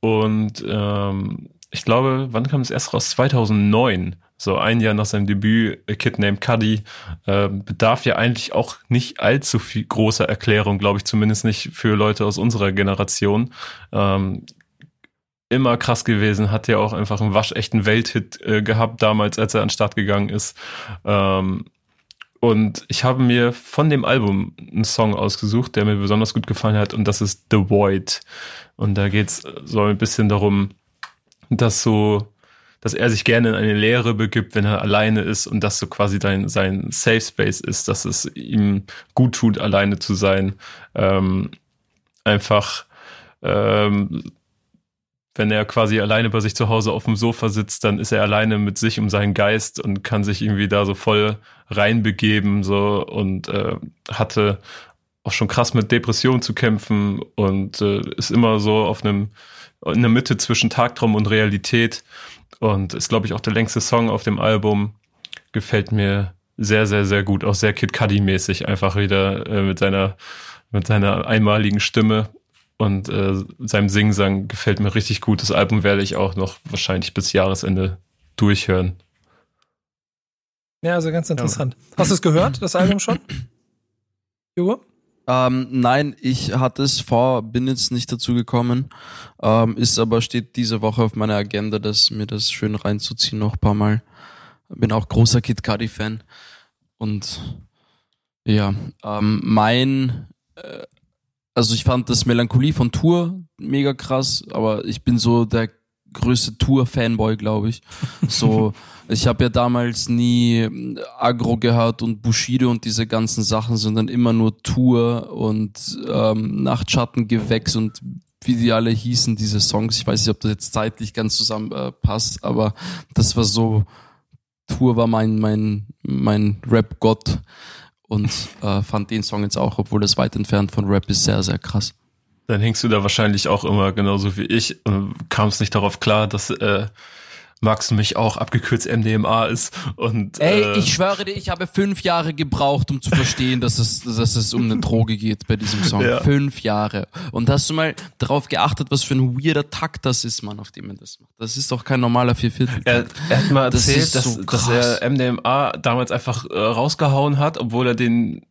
Speaker 4: und ähm, ich glaube, wann kam es erst raus? 2009. So ein Jahr nach seinem Debüt, A Kid Named Cuddy, äh, bedarf ja eigentlich auch nicht allzu viel großer Erklärung, glaube ich, zumindest nicht für Leute aus unserer Generation. Ähm, immer krass gewesen, hat ja auch einfach einen waschechten Welthit äh, gehabt damals, als er an den Start gegangen ist. Ähm, und ich habe mir von dem Album einen Song ausgesucht, der mir besonders gut gefallen hat, und das ist The Void. Und da geht's so ein bisschen darum, dass so, dass er sich gerne in eine Leere begibt, wenn er alleine ist und dass so quasi dein, sein Safe Space ist, dass es ihm gut tut, alleine zu sein. Ähm, einfach, ähm, wenn er quasi alleine bei sich zu Hause auf dem Sofa sitzt, dann ist er alleine mit sich um seinen Geist und kann sich irgendwie da so voll reinbegeben, so und äh, hatte auch schon krass mit Depressionen zu kämpfen und äh, ist immer so auf einem in der Mitte zwischen Tagtraum und Realität und ist, glaube ich, auch der längste Song auf dem Album. Gefällt mir sehr, sehr, sehr gut. Auch sehr Kid Cudi-mäßig, einfach wieder äh, mit seiner mit seiner einmaligen Stimme und äh, seinem Singsang gefällt mir richtig gut. Das Album werde ich auch noch wahrscheinlich bis Jahresende durchhören.
Speaker 3: Ja, also ganz interessant. Ja. Hast du es gehört, das Album schon?
Speaker 5: Hugo? Ähm, nein, ich hatte es vor, bin jetzt nicht dazu gekommen, ähm, ist aber steht diese Woche auf meiner Agenda, dass mir das schön reinzuziehen noch ein paar Mal. Bin auch großer Kid Cudi Fan und ja, ähm, mein, äh, also ich fand das Melancholie von Tour mega krass, aber ich bin so der größte Tour-Fanboy, glaube ich. So, ich habe ja damals nie ähm, Agro gehört und Bushido und diese ganzen Sachen, sondern immer nur Tour und ähm, Nachtschattengewächs und wie die alle hießen, diese Songs. Ich weiß nicht, ob das jetzt zeitlich ganz zusammen äh, passt, aber das war so, Tour war mein, mein, mein Rap-Gott und äh, fand den Song jetzt auch, obwohl das weit entfernt von Rap ist, sehr, sehr krass.
Speaker 4: Dann hängst du da wahrscheinlich auch immer genauso wie ich und kamst nicht darauf klar, dass äh, Max mich auch abgekürzt MDMA ist und
Speaker 5: Ey, äh, ich schwöre dir, ich habe fünf Jahre gebraucht, um zu verstehen, dass es, dass es um eine Droge geht bei diesem Song. Ja. Fünf Jahre. Und hast du mal darauf geachtet, was für ein weirder Takt das ist, Mann, auf dem er das macht? Das ist doch kein normaler Vierviertel.
Speaker 4: Er, er hat mal erzählt, das dass, so dass er MDMA damals einfach äh, rausgehauen hat, obwohl er den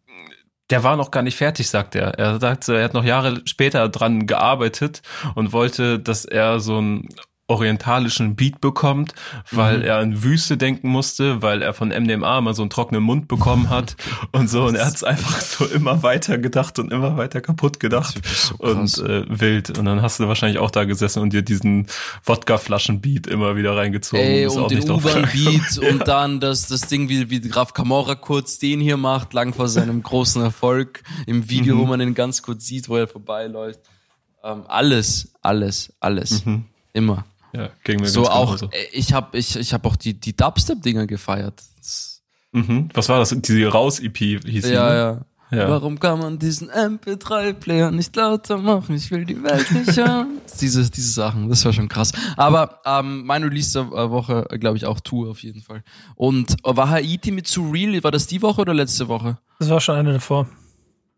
Speaker 4: der war noch gar nicht fertig, sagt er. Er sagt, er hat noch Jahre später dran gearbeitet und wollte, dass er so ein orientalischen Beat bekommt, weil mhm. er an Wüste denken musste, weil er von MDMA mal so einen trockenen Mund bekommen hat und so. Und er hat es einfach so immer weiter gedacht und immer weiter kaputt gedacht so und äh, wild. Und dann hast du wahrscheinlich auch da gesessen und dir diesen Wodka-Flaschen-Beat immer wieder reingezogen.
Speaker 5: Ey, und, und den U-Bahn-Beat ja. und dann das, das Ding, wie, wie Graf Camorra kurz den hier macht, lang vor seinem großen Erfolg im Video, mhm. wo man ihn ganz kurz sieht, wo er vorbeiläuft. Ähm, alles, alles, alles. Mhm. Immer.
Speaker 4: Ja, ging mir
Speaker 5: so auch. So. Äh, ich habe ich, ich hab auch die die Dubstep Dinger gefeiert.
Speaker 4: Mhm. Was war das? Diese Raus EP hieß
Speaker 5: Ja, ne? ja. Ja. Warum kann man diesen MP3-Player nicht lauter machen? Ich will die Welt nicht hören. diese, diese Sachen, das war schon krass. Aber ähm, mein Release der Woche, glaube ich, auch Tour auf jeden Fall. Und war Haiti mit Surreal, war das die Woche oder letzte Woche?
Speaker 3: Das war schon eine davor.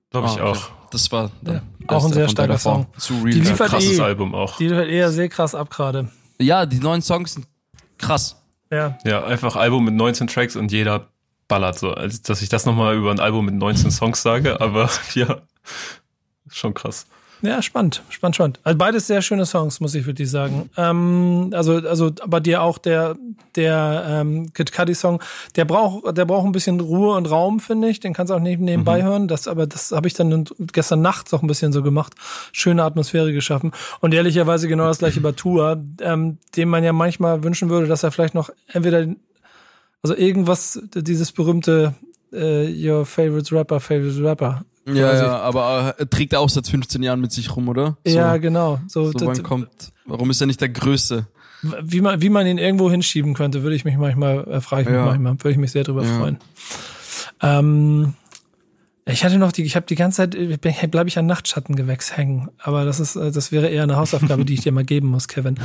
Speaker 4: Glaube ich oh, okay. auch.
Speaker 5: das war
Speaker 3: ja, auch ein sehr starker Song.
Speaker 5: Zu real.
Speaker 3: Die liefert
Speaker 4: krasses
Speaker 3: eh,
Speaker 4: Album auch.
Speaker 3: Die liefert eher sehr krass ab gerade.
Speaker 5: Ja, die neuen Songs sind krass.
Speaker 3: Ja.
Speaker 4: Ja, einfach Album mit 19 Tracks und jeder ballert so. Also, dass ich das nochmal über ein Album mit 19 Songs sage, aber ja, schon krass.
Speaker 3: Ja, spannend, spannend, spannend. Also beides sehr schöne Songs, muss ich wirklich sagen. Ähm, also, also bei dir auch der, der ähm, Kid Cudi Song, der braucht, der braucht ein bisschen Ruhe und Raum, finde ich. Den kannst du auch nicht nebenbei mhm. hören. Das, aber das habe ich dann gestern Nacht auch ein bisschen so gemacht. Schöne Atmosphäre geschaffen. Und ehrlicherweise genau das gleiche bei Tour, ähm, dem man ja manchmal wünschen würde, dass er vielleicht noch entweder, also irgendwas, dieses berühmte äh, Your Favorite Rapper, Favorite Rapper
Speaker 5: ja, ja, aber äh, trägt er auch seit 15 Jahren mit sich rum, oder?
Speaker 3: So, ja, genau. So,
Speaker 5: so wann kommt, warum ist er nicht der Größte?
Speaker 3: Wie man, wie man ihn irgendwo hinschieben könnte, würde ich mich manchmal, äh, frage ich mich ja. manchmal, würde ich mich sehr drüber ja. freuen. Ähm, ich hatte noch die, ich habe die ganze Zeit, bleibe ich an Nachtschattengewächs hängen. Aber das ist, äh, das wäre eher eine Hausaufgabe, die ich dir mal geben muss, Kevin.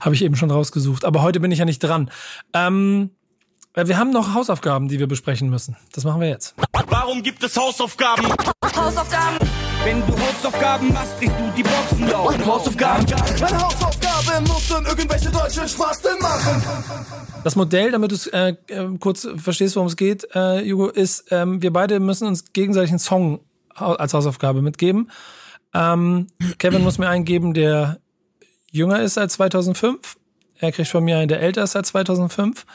Speaker 3: Habe ich eben schon rausgesucht. Aber heute bin ich ja nicht dran. Ähm, äh, wir haben noch Hausaufgaben, die wir besprechen müssen. Das machen wir jetzt.
Speaker 6: Warum gibt es Hausaufgaben? Hausaufgaben. Wenn du Hausaufgaben machst, kriegst du die Boxen laut. Hausaufgaben.
Speaker 7: Meine Hausaufgabe muss dann irgendwelche deutschen Spasten machen.
Speaker 3: Das Modell, damit du es äh, äh, kurz verstehst, worum es geht, äh, Hugo, ist, ähm, wir beide müssen uns gegenseitig einen Song als Hausaufgabe mitgeben. Ähm, Kevin muss mir einen geben, der jünger ist als 2005. Er kriegt von mir einen, der älter ist als 2005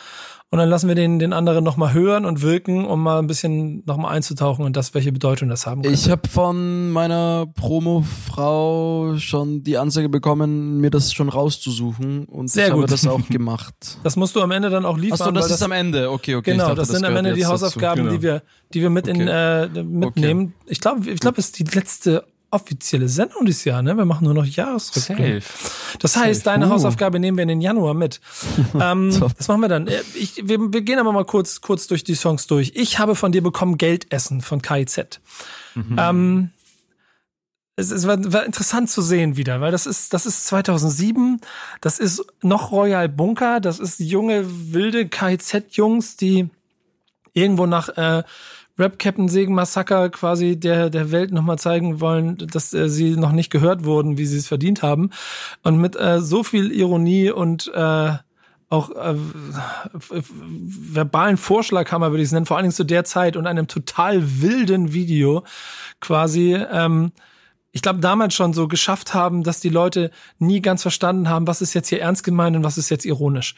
Speaker 3: und dann lassen wir den, den anderen nochmal hören und wirken, um mal ein bisschen nochmal einzutauchen und das, welche Bedeutung das haben könnte.
Speaker 5: Ich habe von meiner Promo-Frau schon die Ansage bekommen, mir das schon rauszusuchen und
Speaker 3: Sehr
Speaker 5: ich
Speaker 3: gut.
Speaker 5: habe das auch gemacht.
Speaker 3: Das musst du amEnde dann auch liefern.
Speaker 5: Achso, das ist das, am Ende, okay, okay.
Speaker 3: Genau, dachte, das, das sind am Ende die Hausaufgaben, genau. die wir, die wir mit okay. in, äh, mitnehmen. Okay. Ich glaube, ich glaube, es ist die letzte offizielle Sendung dieses Jahr, ne? Wir machen nur noch Jahresrückblick. Das heißt, Safe. deine uh. Hausaufgabe nehmen wir in den Januar mit. ähm, das machen wir dann. Äh, ich, wir, wir gehen aber mal kurz, kurz durch die Songs durch. Ich habe von dir bekommen Geldessen von KIZ. Mhm. Ähm, es, es war, war interessant zu sehen wieder, weil das ist, das ist 2007, das ist noch Royal Bunker, das ist junge, wilde KIZ-Jungs, die irgendwo nach äh, Rap Captain Segen Massaker quasi der, der Welt nochmal zeigen wollen, dass äh, sie noch nicht gehört wurden, wie sie es verdient haben. Und mit äh, so viel Ironie und äh, auch äh, verbalen Vorschlaghammer, würde ich es nennen, vor allen Dingen zu der Zeit und einem total wilden Video quasi ähm, ich glaube, damals schon so geschafft haben, dass die Leute nie ganz verstanden haben, was ist jetzt hier ernst gemeint und was ist jetzt ironisch.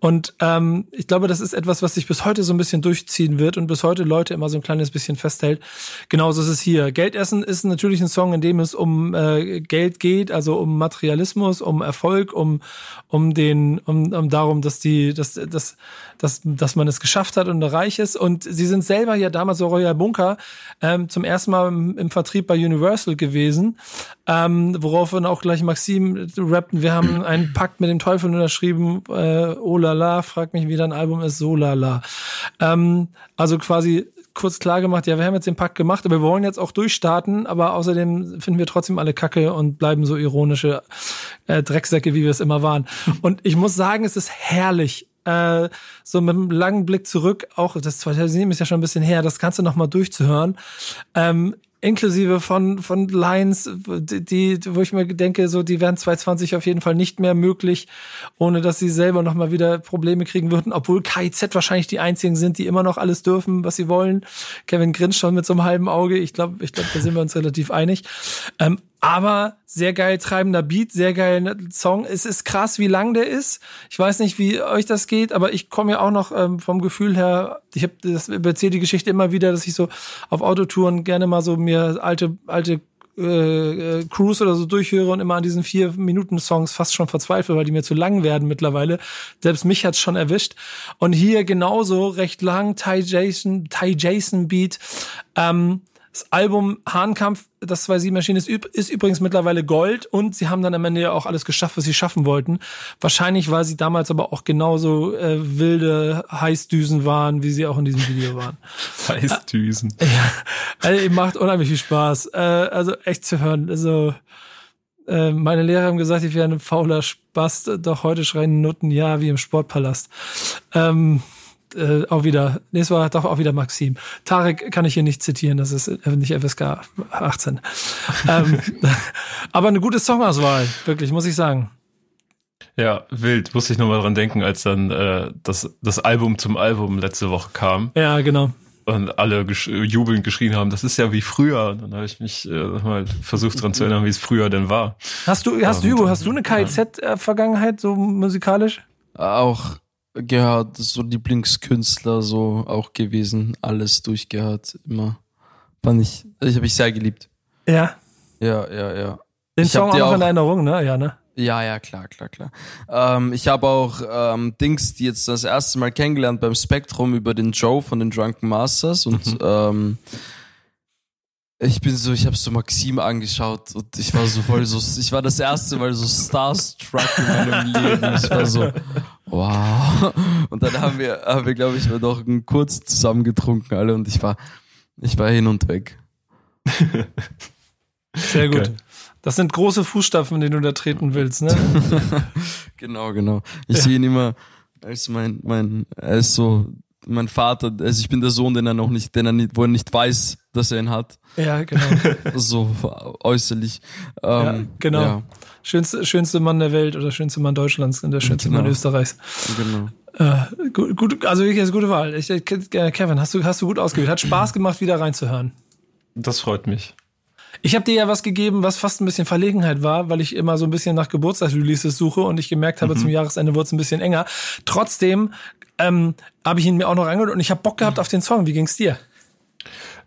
Speaker 3: Und ähm, ich glaube, das ist etwas, was sich bis heute so ein bisschen durchziehen wird und bis heute Leute immer so ein kleines bisschen festhält. Genauso ist es hier. Geldessen ist natürlich ein Song, in dem es um äh, Geld geht, also um Materialismus, um Erfolg, um um den um, um darum, dass die dass dass dass dass man es geschafft hat und reich ist. Und sie sind selber ja damals so Royal Bunker ähm, zum ersten Mal im, im Vertrieb bei Universal gewesen gewesen, ähm, worauf dann auch gleich Maxim rappten, wir haben einen Pakt mit dem Teufel unterschrieben, äh, oh la la, frag mich, wie dein Album ist, so la la. Ähm, also quasi kurz klar gemacht, ja, wir haben jetzt den Pakt gemacht, aber wir wollen jetzt auch durchstarten, aber außerdem finden wir trotzdem alle Kacke und bleiben so ironische äh, Drecksäcke, wie wir es immer waren. Und ich muss sagen, es ist herrlich, äh, so mit einem langen Blick zurück, auch das 2007 ist ja schon ein bisschen her, das Ganze nochmal durchzuhören. Ähm, inklusive von von Lines, die, wo ich mir denke, so die wären 2020 auf jeden Fall nicht mehr möglich, ohne dass sie selber noch mal wieder Probleme kriegen würden, obwohl KIZ wahrscheinlich die einzigen sind, die immer noch alles dürfen, was sie wollen. Kevin grinst schon mit so einem halben Auge. Ich glaube, ich glaube, da sind wir uns relativ einig. Ähm, aber sehr geil treibender Beat, sehr geil Song. Es ist krass, wie lang der ist. Ich weiß nicht, wie euch das geht, aber ich komme ja auch noch ähm, vom Gefühl her, ich habe das erzähle die Geschichte immer wieder, dass ich so auf Autotouren gerne mal so mir alte alte äh, äh, Cruise oder so durchhöre und immer an diesen vier Minuten Songs fast schon verzweifle, weil die mir zu lang werden mittlerweile. Selbst mich hat's schon erwischt. Und hier genauso recht lang Ty Jason, Ty Jason Beat. Ähm, das Album Hahnkampf, das 2.7 erschienen ist, ist übrigens mittlerweile Gold und sie haben dann am Ende ja auch alles geschafft, was sie schaffen wollten. Wahrscheinlich, weil sie damals aber auch genauso äh, wilde Heißdüsen waren, wie sie auch in diesem Video waren.
Speaker 4: Heißdüsen.
Speaker 3: Äh, ja, also, macht unheimlich viel Spaß. Äh, also echt zu hören. Also äh, meine Lehrer haben gesagt, ich wäre ein fauler Spast, doch heute schreien Nutten ja wie im Sportpalast. Ähm, äh, auch wieder, nee, es war doch auch wieder Maxim. Tarek kann ich hier nicht zitieren, das ist äh, nicht FSK 18. ähm, aber eine gute Songauswahl, wirklich, muss ich sagen.
Speaker 4: Ja, wild. Musste ich nochmal dran denken, als dann äh, das, das Album zum Album letzte Woche kam.
Speaker 3: Ja, genau.
Speaker 4: Und alle gesch jubelnd geschrien haben, das ist ja wie früher. Und dann habe ich mich äh, mal versucht dran zu erinnern, wie es früher denn war.
Speaker 3: Hast du, hast du, Hugo, hast du eine KIZ-Vergangenheit, so musikalisch?
Speaker 5: Auch gehört, so Lieblingskünstler so auch gewesen, alles durchgehört, immer. Fand ich, ich habe ich sehr geliebt.
Speaker 3: Ja.
Speaker 5: Ja, ja, ja.
Speaker 3: Den
Speaker 5: ich
Speaker 3: Song auch noch in Erinnerung, ne? Ja, ne?
Speaker 5: Ja, ja, klar, klar, klar. Ähm, ich habe auch ähm, Dings, die jetzt das erste Mal kennengelernt beim Spektrum über den Joe von den Drunken Masters und mhm. ähm, ich bin so, ich habe so Maxim angeschaut und ich war so voll so, ich war das erste Mal so starstruck in meinem Leben. Ich war so, wow. Und dann haben wir, haben wir, glaube ich, noch kurz zusammen getrunken alle und ich war, ich war hin und weg.
Speaker 3: Sehr gut. Okay. Das sind große Fußstapfen, die du da treten willst, ne?
Speaker 5: genau, genau. Ich ja. sehe ihn immer als mein, mein, er ist so mein Vater, also ich bin der Sohn, den er noch nicht, den er nicht, wo er nicht weiß, dass er ihn hat.
Speaker 3: Ja, genau.
Speaker 5: so äußerlich. Ähm,
Speaker 3: ja, genau. Ja. Schönste, schönste Mann der Welt oder schönste Mann Deutschlands und der schönste genau. Mann Österreichs.
Speaker 5: Genau.
Speaker 3: Äh, gut, gut, also wirklich eine gute Wahl. Ich, äh, Kevin, hast du, hast du gut ausgewählt. Hat Spaß gemacht, wieder reinzuhören.
Speaker 4: Das freut mich.
Speaker 3: Ich habe dir ja was gegeben, was fast ein bisschen Verlegenheit war, weil ich immer so ein bisschen nach Geburtstagsreleases suche und ich gemerkt habe, mhm. zum Jahresende wurde es ein bisschen enger. Trotzdem ähm, habe ich ihn mir auch noch angehört und ich habe Bock gehabt auf den Song. Wie ging's dir?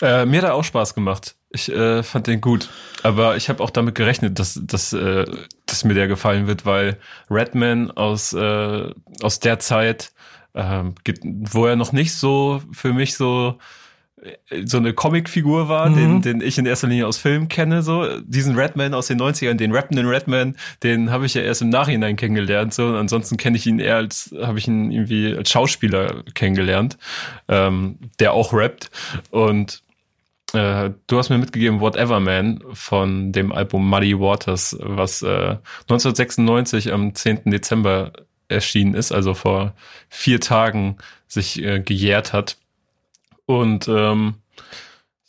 Speaker 4: Äh, mir hat er auch Spaß gemacht. Ich äh, fand den gut. Aber ich habe auch damit gerechnet, dass, dass, äh, dass mir der gefallen wird, weil Redman aus, äh, aus der Zeit, äh, wo er noch nicht so für mich so so eine Comicfigur war, mhm. den, den ich in erster Linie aus Filmen kenne, so. Diesen Redman aus den 90ern, den rappenden Redman, den habe ich ja erst im Nachhinein kennengelernt, so. Und ansonsten kenne ich ihn eher als, habe ich ihn irgendwie als Schauspieler kennengelernt, ähm, der auch rappt. Und äh, du hast mir mitgegeben Whatever Man von dem Album Muddy Waters, was äh, 1996 am 10. Dezember erschienen ist, also vor vier Tagen sich äh, gejährt hat. Und ähm,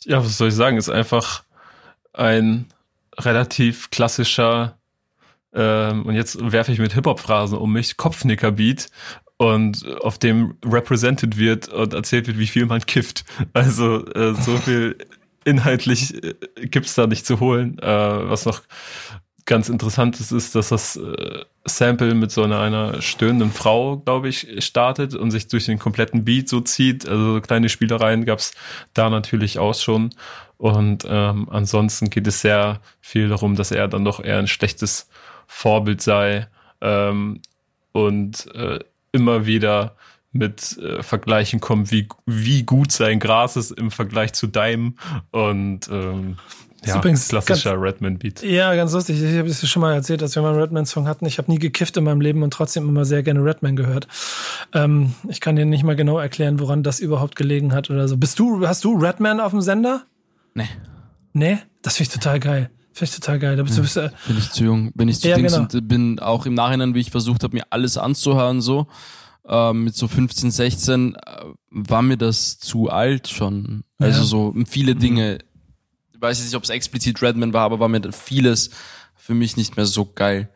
Speaker 4: ja, was soll ich sagen, ist einfach ein relativ klassischer ähm, und jetzt werfe ich mit Hip-Hop-Phrasen um mich, Kopfnicker-Beat und auf dem represented wird und erzählt wird, wie viel man kifft. Also äh, so viel inhaltlich äh, gibt's da nicht zu holen. Äh, was noch ganz interessant ist, dass das äh, Sample mit so einer, einer stöhnenden Frau, glaube ich, startet und sich durch den kompletten Beat so zieht. Also kleine Spielereien gab's da natürlich auch schon. Und ähm, ansonsten geht es sehr viel darum, dass er dann doch eher ein schlechtes Vorbild sei ähm, und äh, immer wieder mit äh, Vergleichen kommt, wie, wie gut sein Gras ist im Vergleich zu deinem. Und ähm, ja, übrigens klassischer Redman-Beat.
Speaker 3: Ja, ganz lustig. Ich habe es ja schon mal erzählt, dass wir mal einen Redman-Song hatten. Ich habe nie gekifft in meinem Leben und trotzdem immer sehr gerne Redman gehört. Ähm, ich kann dir nicht mal genau erklären, woran das überhaupt gelegen hat oder so. Bist du, hast du Redman auf dem Sender?
Speaker 5: Nee.
Speaker 3: Nee? Das finde ich total geil. Finde ich total geil. Da bist,
Speaker 5: ja,
Speaker 3: du bist, äh,
Speaker 5: bin ich zu jung, bin ich zu ja, genau. und bin auch im Nachhinein, wie ich versucht habe, mir alles anzuhören, so äh, mit so 15, 16, äh, war mir das zu alt schon. Also ja. so viele Dinge weiß nicht, ob es explizit Redman war, aber war mir vieles für mich nicht mehr so geil.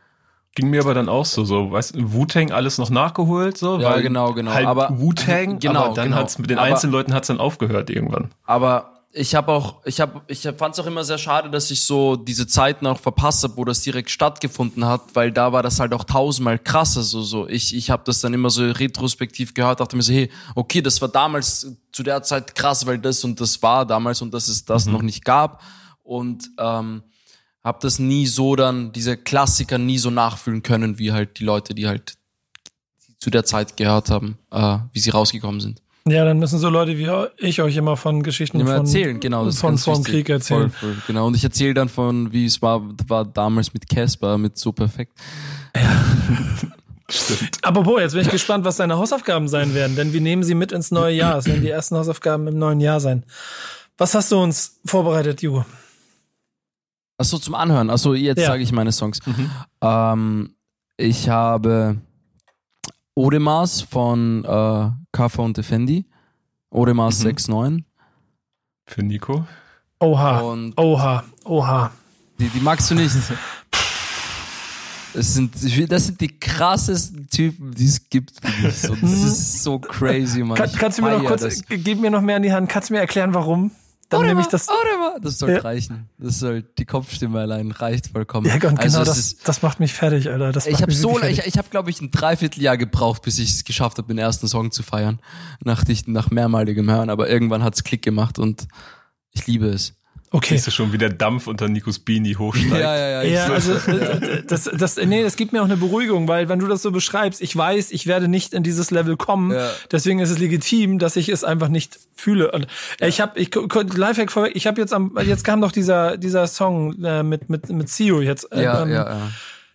Speaker 4: Ging mir aber dann auch so, so, weißt du, Wu-Tang alles noch nachgeholt, so,
Speaker 5: ja, weil genau, genau.
Speaker 4: Halt aber Wu-Tang, genau, aber dann genau. hat's mit den aber, Einzelleuten hat's dann aufgehört irgendwann.
Speaker 5: Aber ich habe auch, ich habe, ich fand es auch immer sehr schade, dass ich so diese Zeiten auch verpasst habe, wo das direkt stattgefunden hat, weil da war das halt auch tausendmal krasser. So, so ich, ich habe das dann immer so retrospektiv gehört, dachte mir so, hey, okay, das war damals zu der Zeit krass, weil das und das war damals und dass es das mhm. noch nicht gab und ähm, habe das nie so dann diese Klassiker nie so nachfühlen können, wie halt die Leute, die halt zu der Zeit gehört haben, äh, wie sie rausgekommen sind.
Speaker 3: Ja, dann müssen so Leute wie ich euch immer von Geschichten
Speaker 5: immer
Speaker 3: von,
Speaker 5: erzählen, genau,
Speaker 3: das von vom Krieg erzählen.
Speaker 5: Voll, voll, genau, und ich erzähle dann von, wie es war, war damals mit Casper, mit so perfekt. Ja.
Speaker 3: Stimmt. Apropos, jetzt bin ich gespannt, was deine Hausaufgaben sein werden, denn wir nehmen sie mit ins neue Jahr. Es werden die ersten Hausaufgaben im neuen Jahr sein. Was hast du uns vorbereitet, Jugo?
Speaker 5: Achso, zum Anhören. Achso, jetzt ja. sage ich meine Songs. Mhm. Ähm, ich habe Odemars von äh, Kaffa und Defendi. Odemars mhm. 6.9.
Speaker 4: Für Nico.
Speaker 3: Oha. Und oha. Oha.
Speaker 5: Die, die magst du nicht. Das sind, das sind die krassesten Typen, die es gibt. So, das ist so crazy, man.
Speaker 3: Kann, kannst du mir noch kurz, das. gib mir noch mehr in die Hand, kannst du mir erklären, warum?
Speaker 5: Dann nehme ich das. Das soll ja. reichen. Das soll, die Kopfstimme allein reicht vollkommen.
Speaker 3: Ja, genau, also das, ist, das macht mich fertig, Alter. Das
Speaker 5: ich habe so, fertig. ich, ich habe glaube ich ein Dreivierteljahr gebraucht, bis ich es geschafft habe, den ersten Song zu feiern. Nach, nach mehrmaligem Hören, aber irgendwann hat's Klick gemacht und ich liebe es.
Speaker 4: Okay. Siehst du schon, wie der Dampf unter Nikos Beanie hochsteigt.
Speaker 3: Ja, ja, ja. ja also, äh, das, das, nee, das gibt mir auch eine Beruhigung, weil wenn du das so beschreibst, ich weiß, ich werde nicht in dieses Level kommen. Ja. Deswegen ist es legitim, dass ich es einfach nicht fühle. Und ja. ich habe, ich Lifehack vorweg, ich habe jetzt am, jetzt kam doch dieser, dieser Song äh, mit, mit, mit Sio jetzt.
Speaker 5: Äh, ja, ähm, ja, ja.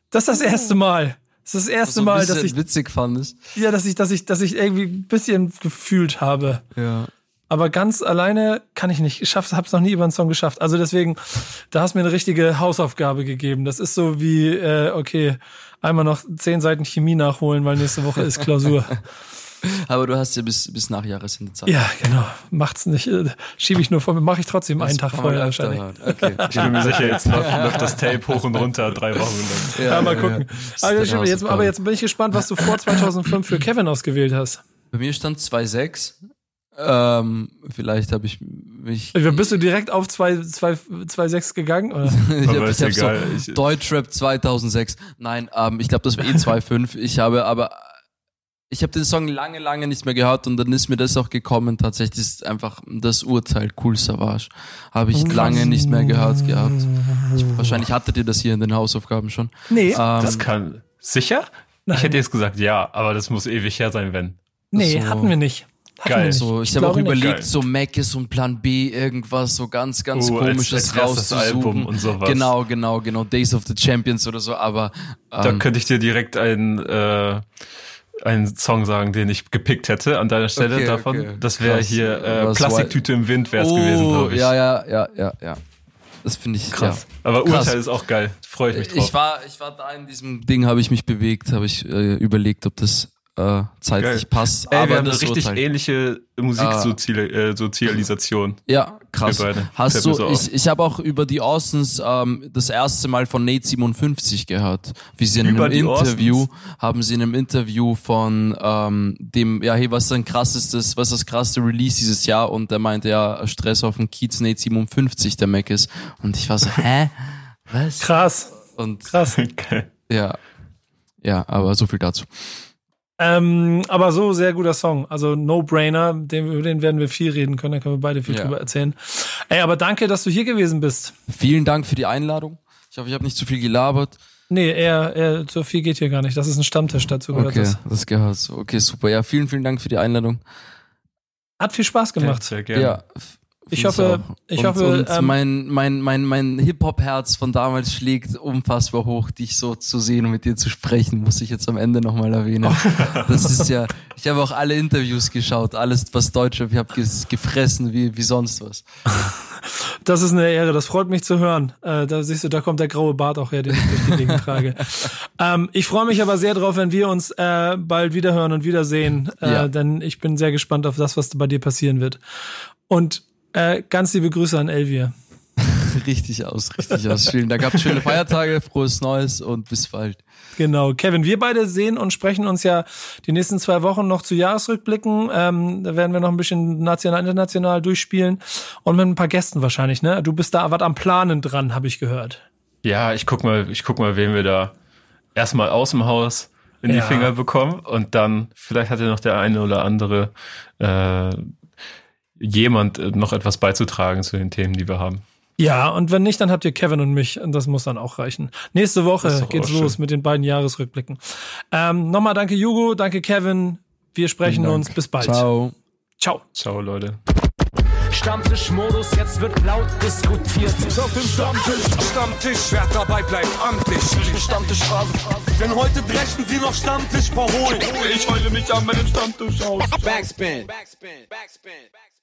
Speaker 3: Das ist das erste Mal. Das ist das erste Mal, dass ich
Speaker 5: witzig fandest.
Speaker 3: Ja, dass ich, dass ich, dass ich irgendwie ein bisschen gefühlt habe.
Speaker 5: Ja
Speaker 3: aber ganz alleine kann ich nicht. Ich schaff's, hab's noch nie über einen Song geschafft. Also deswegen, da hast du mir eine richtige Hausaufgabe gegeben. Das ist so wie, äh, okay, einmal noch zehn Seiten Chemie nachholen, weil nächste Woche ist Klausur.
Speaker 5: Aber du hast ja bis, bis nach Jahresende Zeit.
Speaker 3: Ja, genau. Macht's nicht. Äh, Schiebe ich nur vor mir. Mache ich trotzdem das einen Tag vorher wahrscheinlich.
Speaker 4: Okay. Ich bin mir sicher, jetzt läuft, läuft, das Tape hoch und runter drei Wochen
Speaker 3: lang. Ja, ja mal gucken. Ja, ja. Also, jetzt, aber jetzt bin ich gespannt, was du vor 2005 für Kevin ausgewählt hast.
Speaker 5: Bei mir stand 2,6. Ähm, vielleicht habe ich mich.
Speaker 3: Bist du direkt auf 2.6 zwei, zwei, gegangen? Oder?
Speaker 5: ich habe hab so Deutschrap 2006. Nein, ähm, ich glaube, das war eh 2.5. Ich habe aber ich habe den Song lange, lange nicht mehr gehört und dann ist mir das auch gekommen. Tatsächlich ist einfach das Urteil Cool Savage. Habe ich lange nicht mehr gehört gehabt. Ich, wahrscheinlich hattet ihr das hier in den Hausaufgaben schon.
Speaker 3: Nee. Ähm,
Speaker 4: das kann. Sicher? Nein. Ich hätte jetzt gesagt ja, aber das muss ewig her sein, wenn.
Speaker 3: Nee, so. hatten wir nicht.
Speaker 5: Geil. So, ich, ich habe auch überlegt, so Mac ist und Plan B, irgendwas so ganz, ganz oh, komisches als, als rauszusuchen.
Speaker 4: und sowas.
Speaker 5: Genau, genau, genau. Days of the Champions oder so, aber.
Speaker 4: Ähm, da könnte ich dir direkt ein, äh, einen Song sagen, den ich gepickt hätte an deiner Stelle okay, davon. Okay. Das wäre hier äh, Plastiktüte im Wind wäre es oh, gewesen, glaube ich.
Speaker 5: Ja, ja, ja, ja, ja. Das finde ich
Speaker 4: krass.
Speaker 5: Ja.
Speaker 4: Aber krass. Urteil ist auch geil. Freue ich mich drauf.
Speaker 5: Ich war, ich war da in diesem Ding, habe ich mich bewegt, habe ich äh, überlegt, ob das äh, zeitlich Geil. passt.
Speaker 4: Ey, aber wir haben eine richtig Urteil. ähnliche Musiksozialisation.
Speaker 5: Äh, ja, krass. Hast du, so ich, ich habe auch über die Austins ähm, das erste Mal von Nate 57 gehört. Wie sie in über einem Interview, Austins? haben sie in einem Interview von ähm, dem, ja, hey, was ist ein krassestes, was ist das krasseste Release dieses Jahr? Und der meinte ja, Stress auf dem Kiez Nate 57, der Mac ist. Und ich war so, hä?
Speaker 3: Was? Krass.
Speaker 5: Und
Speaker 3: krass.
Speaker 5: Ja. Ja, aber so viel dazu.
Speaker 3: Ähm, aber so sehr guter Song. Also No-Brainer, den, über den werden wir viel reden können, da können wir beide viel ja. drüber erzählen. Ey, aber danke, dass du hier gewesen bist.
Speaker 5: Vielen Dank für die Einladung. Ich hoffe, ich habe nicht zu viel gelabert.
Speaker 3: Nee, eher, eher so viel geht hier gar nicht. Das ist ein Stammtisch dazu
Speaker 5: gehört. Okay, das, das gehört so. Okay, super. Ja, vielen, vielen Dank für die Einladung.
Speaker 3: Hat viel Spaß gemacht.
Speaker 4: Sehr, sehr gerne.
Speaker 5: Ja,
Speaker 3: ich hoffe, ich
Speaker 5: und,
Speaker 3: hoffe,
Speaker 5: und ähm, mein mein mein mein Hip Hop Herz von damals schlägt unfassbar hoch, dich so zu sehen und mit dir zu sprechen, muss ich jetzt am Ende nochmal erwähnen. das ist ja, ich habe auch alle Interviews geschaut, alles was Deutsch, ich habe gefressen wie wie sonst was.
Speaker 3: Das ist eine Ehre, das freut mich zu hören. Äh, da siehst du, da kommt der graue Bart auch her, den ich durch die Gegend trage. ähm, ich freue mich aber sehr drauf, wenn wir uns äh, bald wiederhören und wiedersehen, äh, ja. denn ich bin sehr gespannt auf das, was bei dir passieren wird. Und äh, ganz liebe Grüße an Elvia.
Speaker 5: richtig aus, richtig aus. Vielen Dank. Habt schöne Feiertage, frohes Neues und bis bald.
Speaker 3: Genau, Kevin, wir beide sehen und sprechen uns ja die nächsten zwei Wochen noch zu Jahresrückblicken. Ähm, da werden wir noch ein bisschen national, international durchspielen und mit ein paar Gästen wahrscheinlich. Ne, du bist da was am Planen dran, habe ich gehört.
Speaker 4: Ja, ich guck mal, ich guck mal, wen wir da erstmal aus dem Haus in ja. die Finger bekommen und dann vielleicht hat ja noch der eine oder andere äh, jemand äh, noch etwas beizutragen zu den Themen, die wir haben.
Speaker 3: Ja, und wenn nicht, dann habt ihr Kevin und mich und das muss dann auch reichen. Nächste Woche geht's los schön. mit den beiden Jahresrückblicken. Ähm, Nochmal danke Jugo, danke Kevin. Wir sprechen uns. Bis bald.
Speaker 5: Ciao.
Speaker 3: Ciao.
Speaker 4: Ciao, Leute.
Speaker 1: Stammtischmodus, jetzt wird laut diskutiert.
Speaker 2: Auf dem Stammtisch, Stammtisch, wer dabei bleibt, amtlich. Stammtisch. Denn heute brechen sie noch Stammtisch verholen. Ich heule mich an meinem Stammtisch aus. Backspin. Backspin. Backspin. Backspin.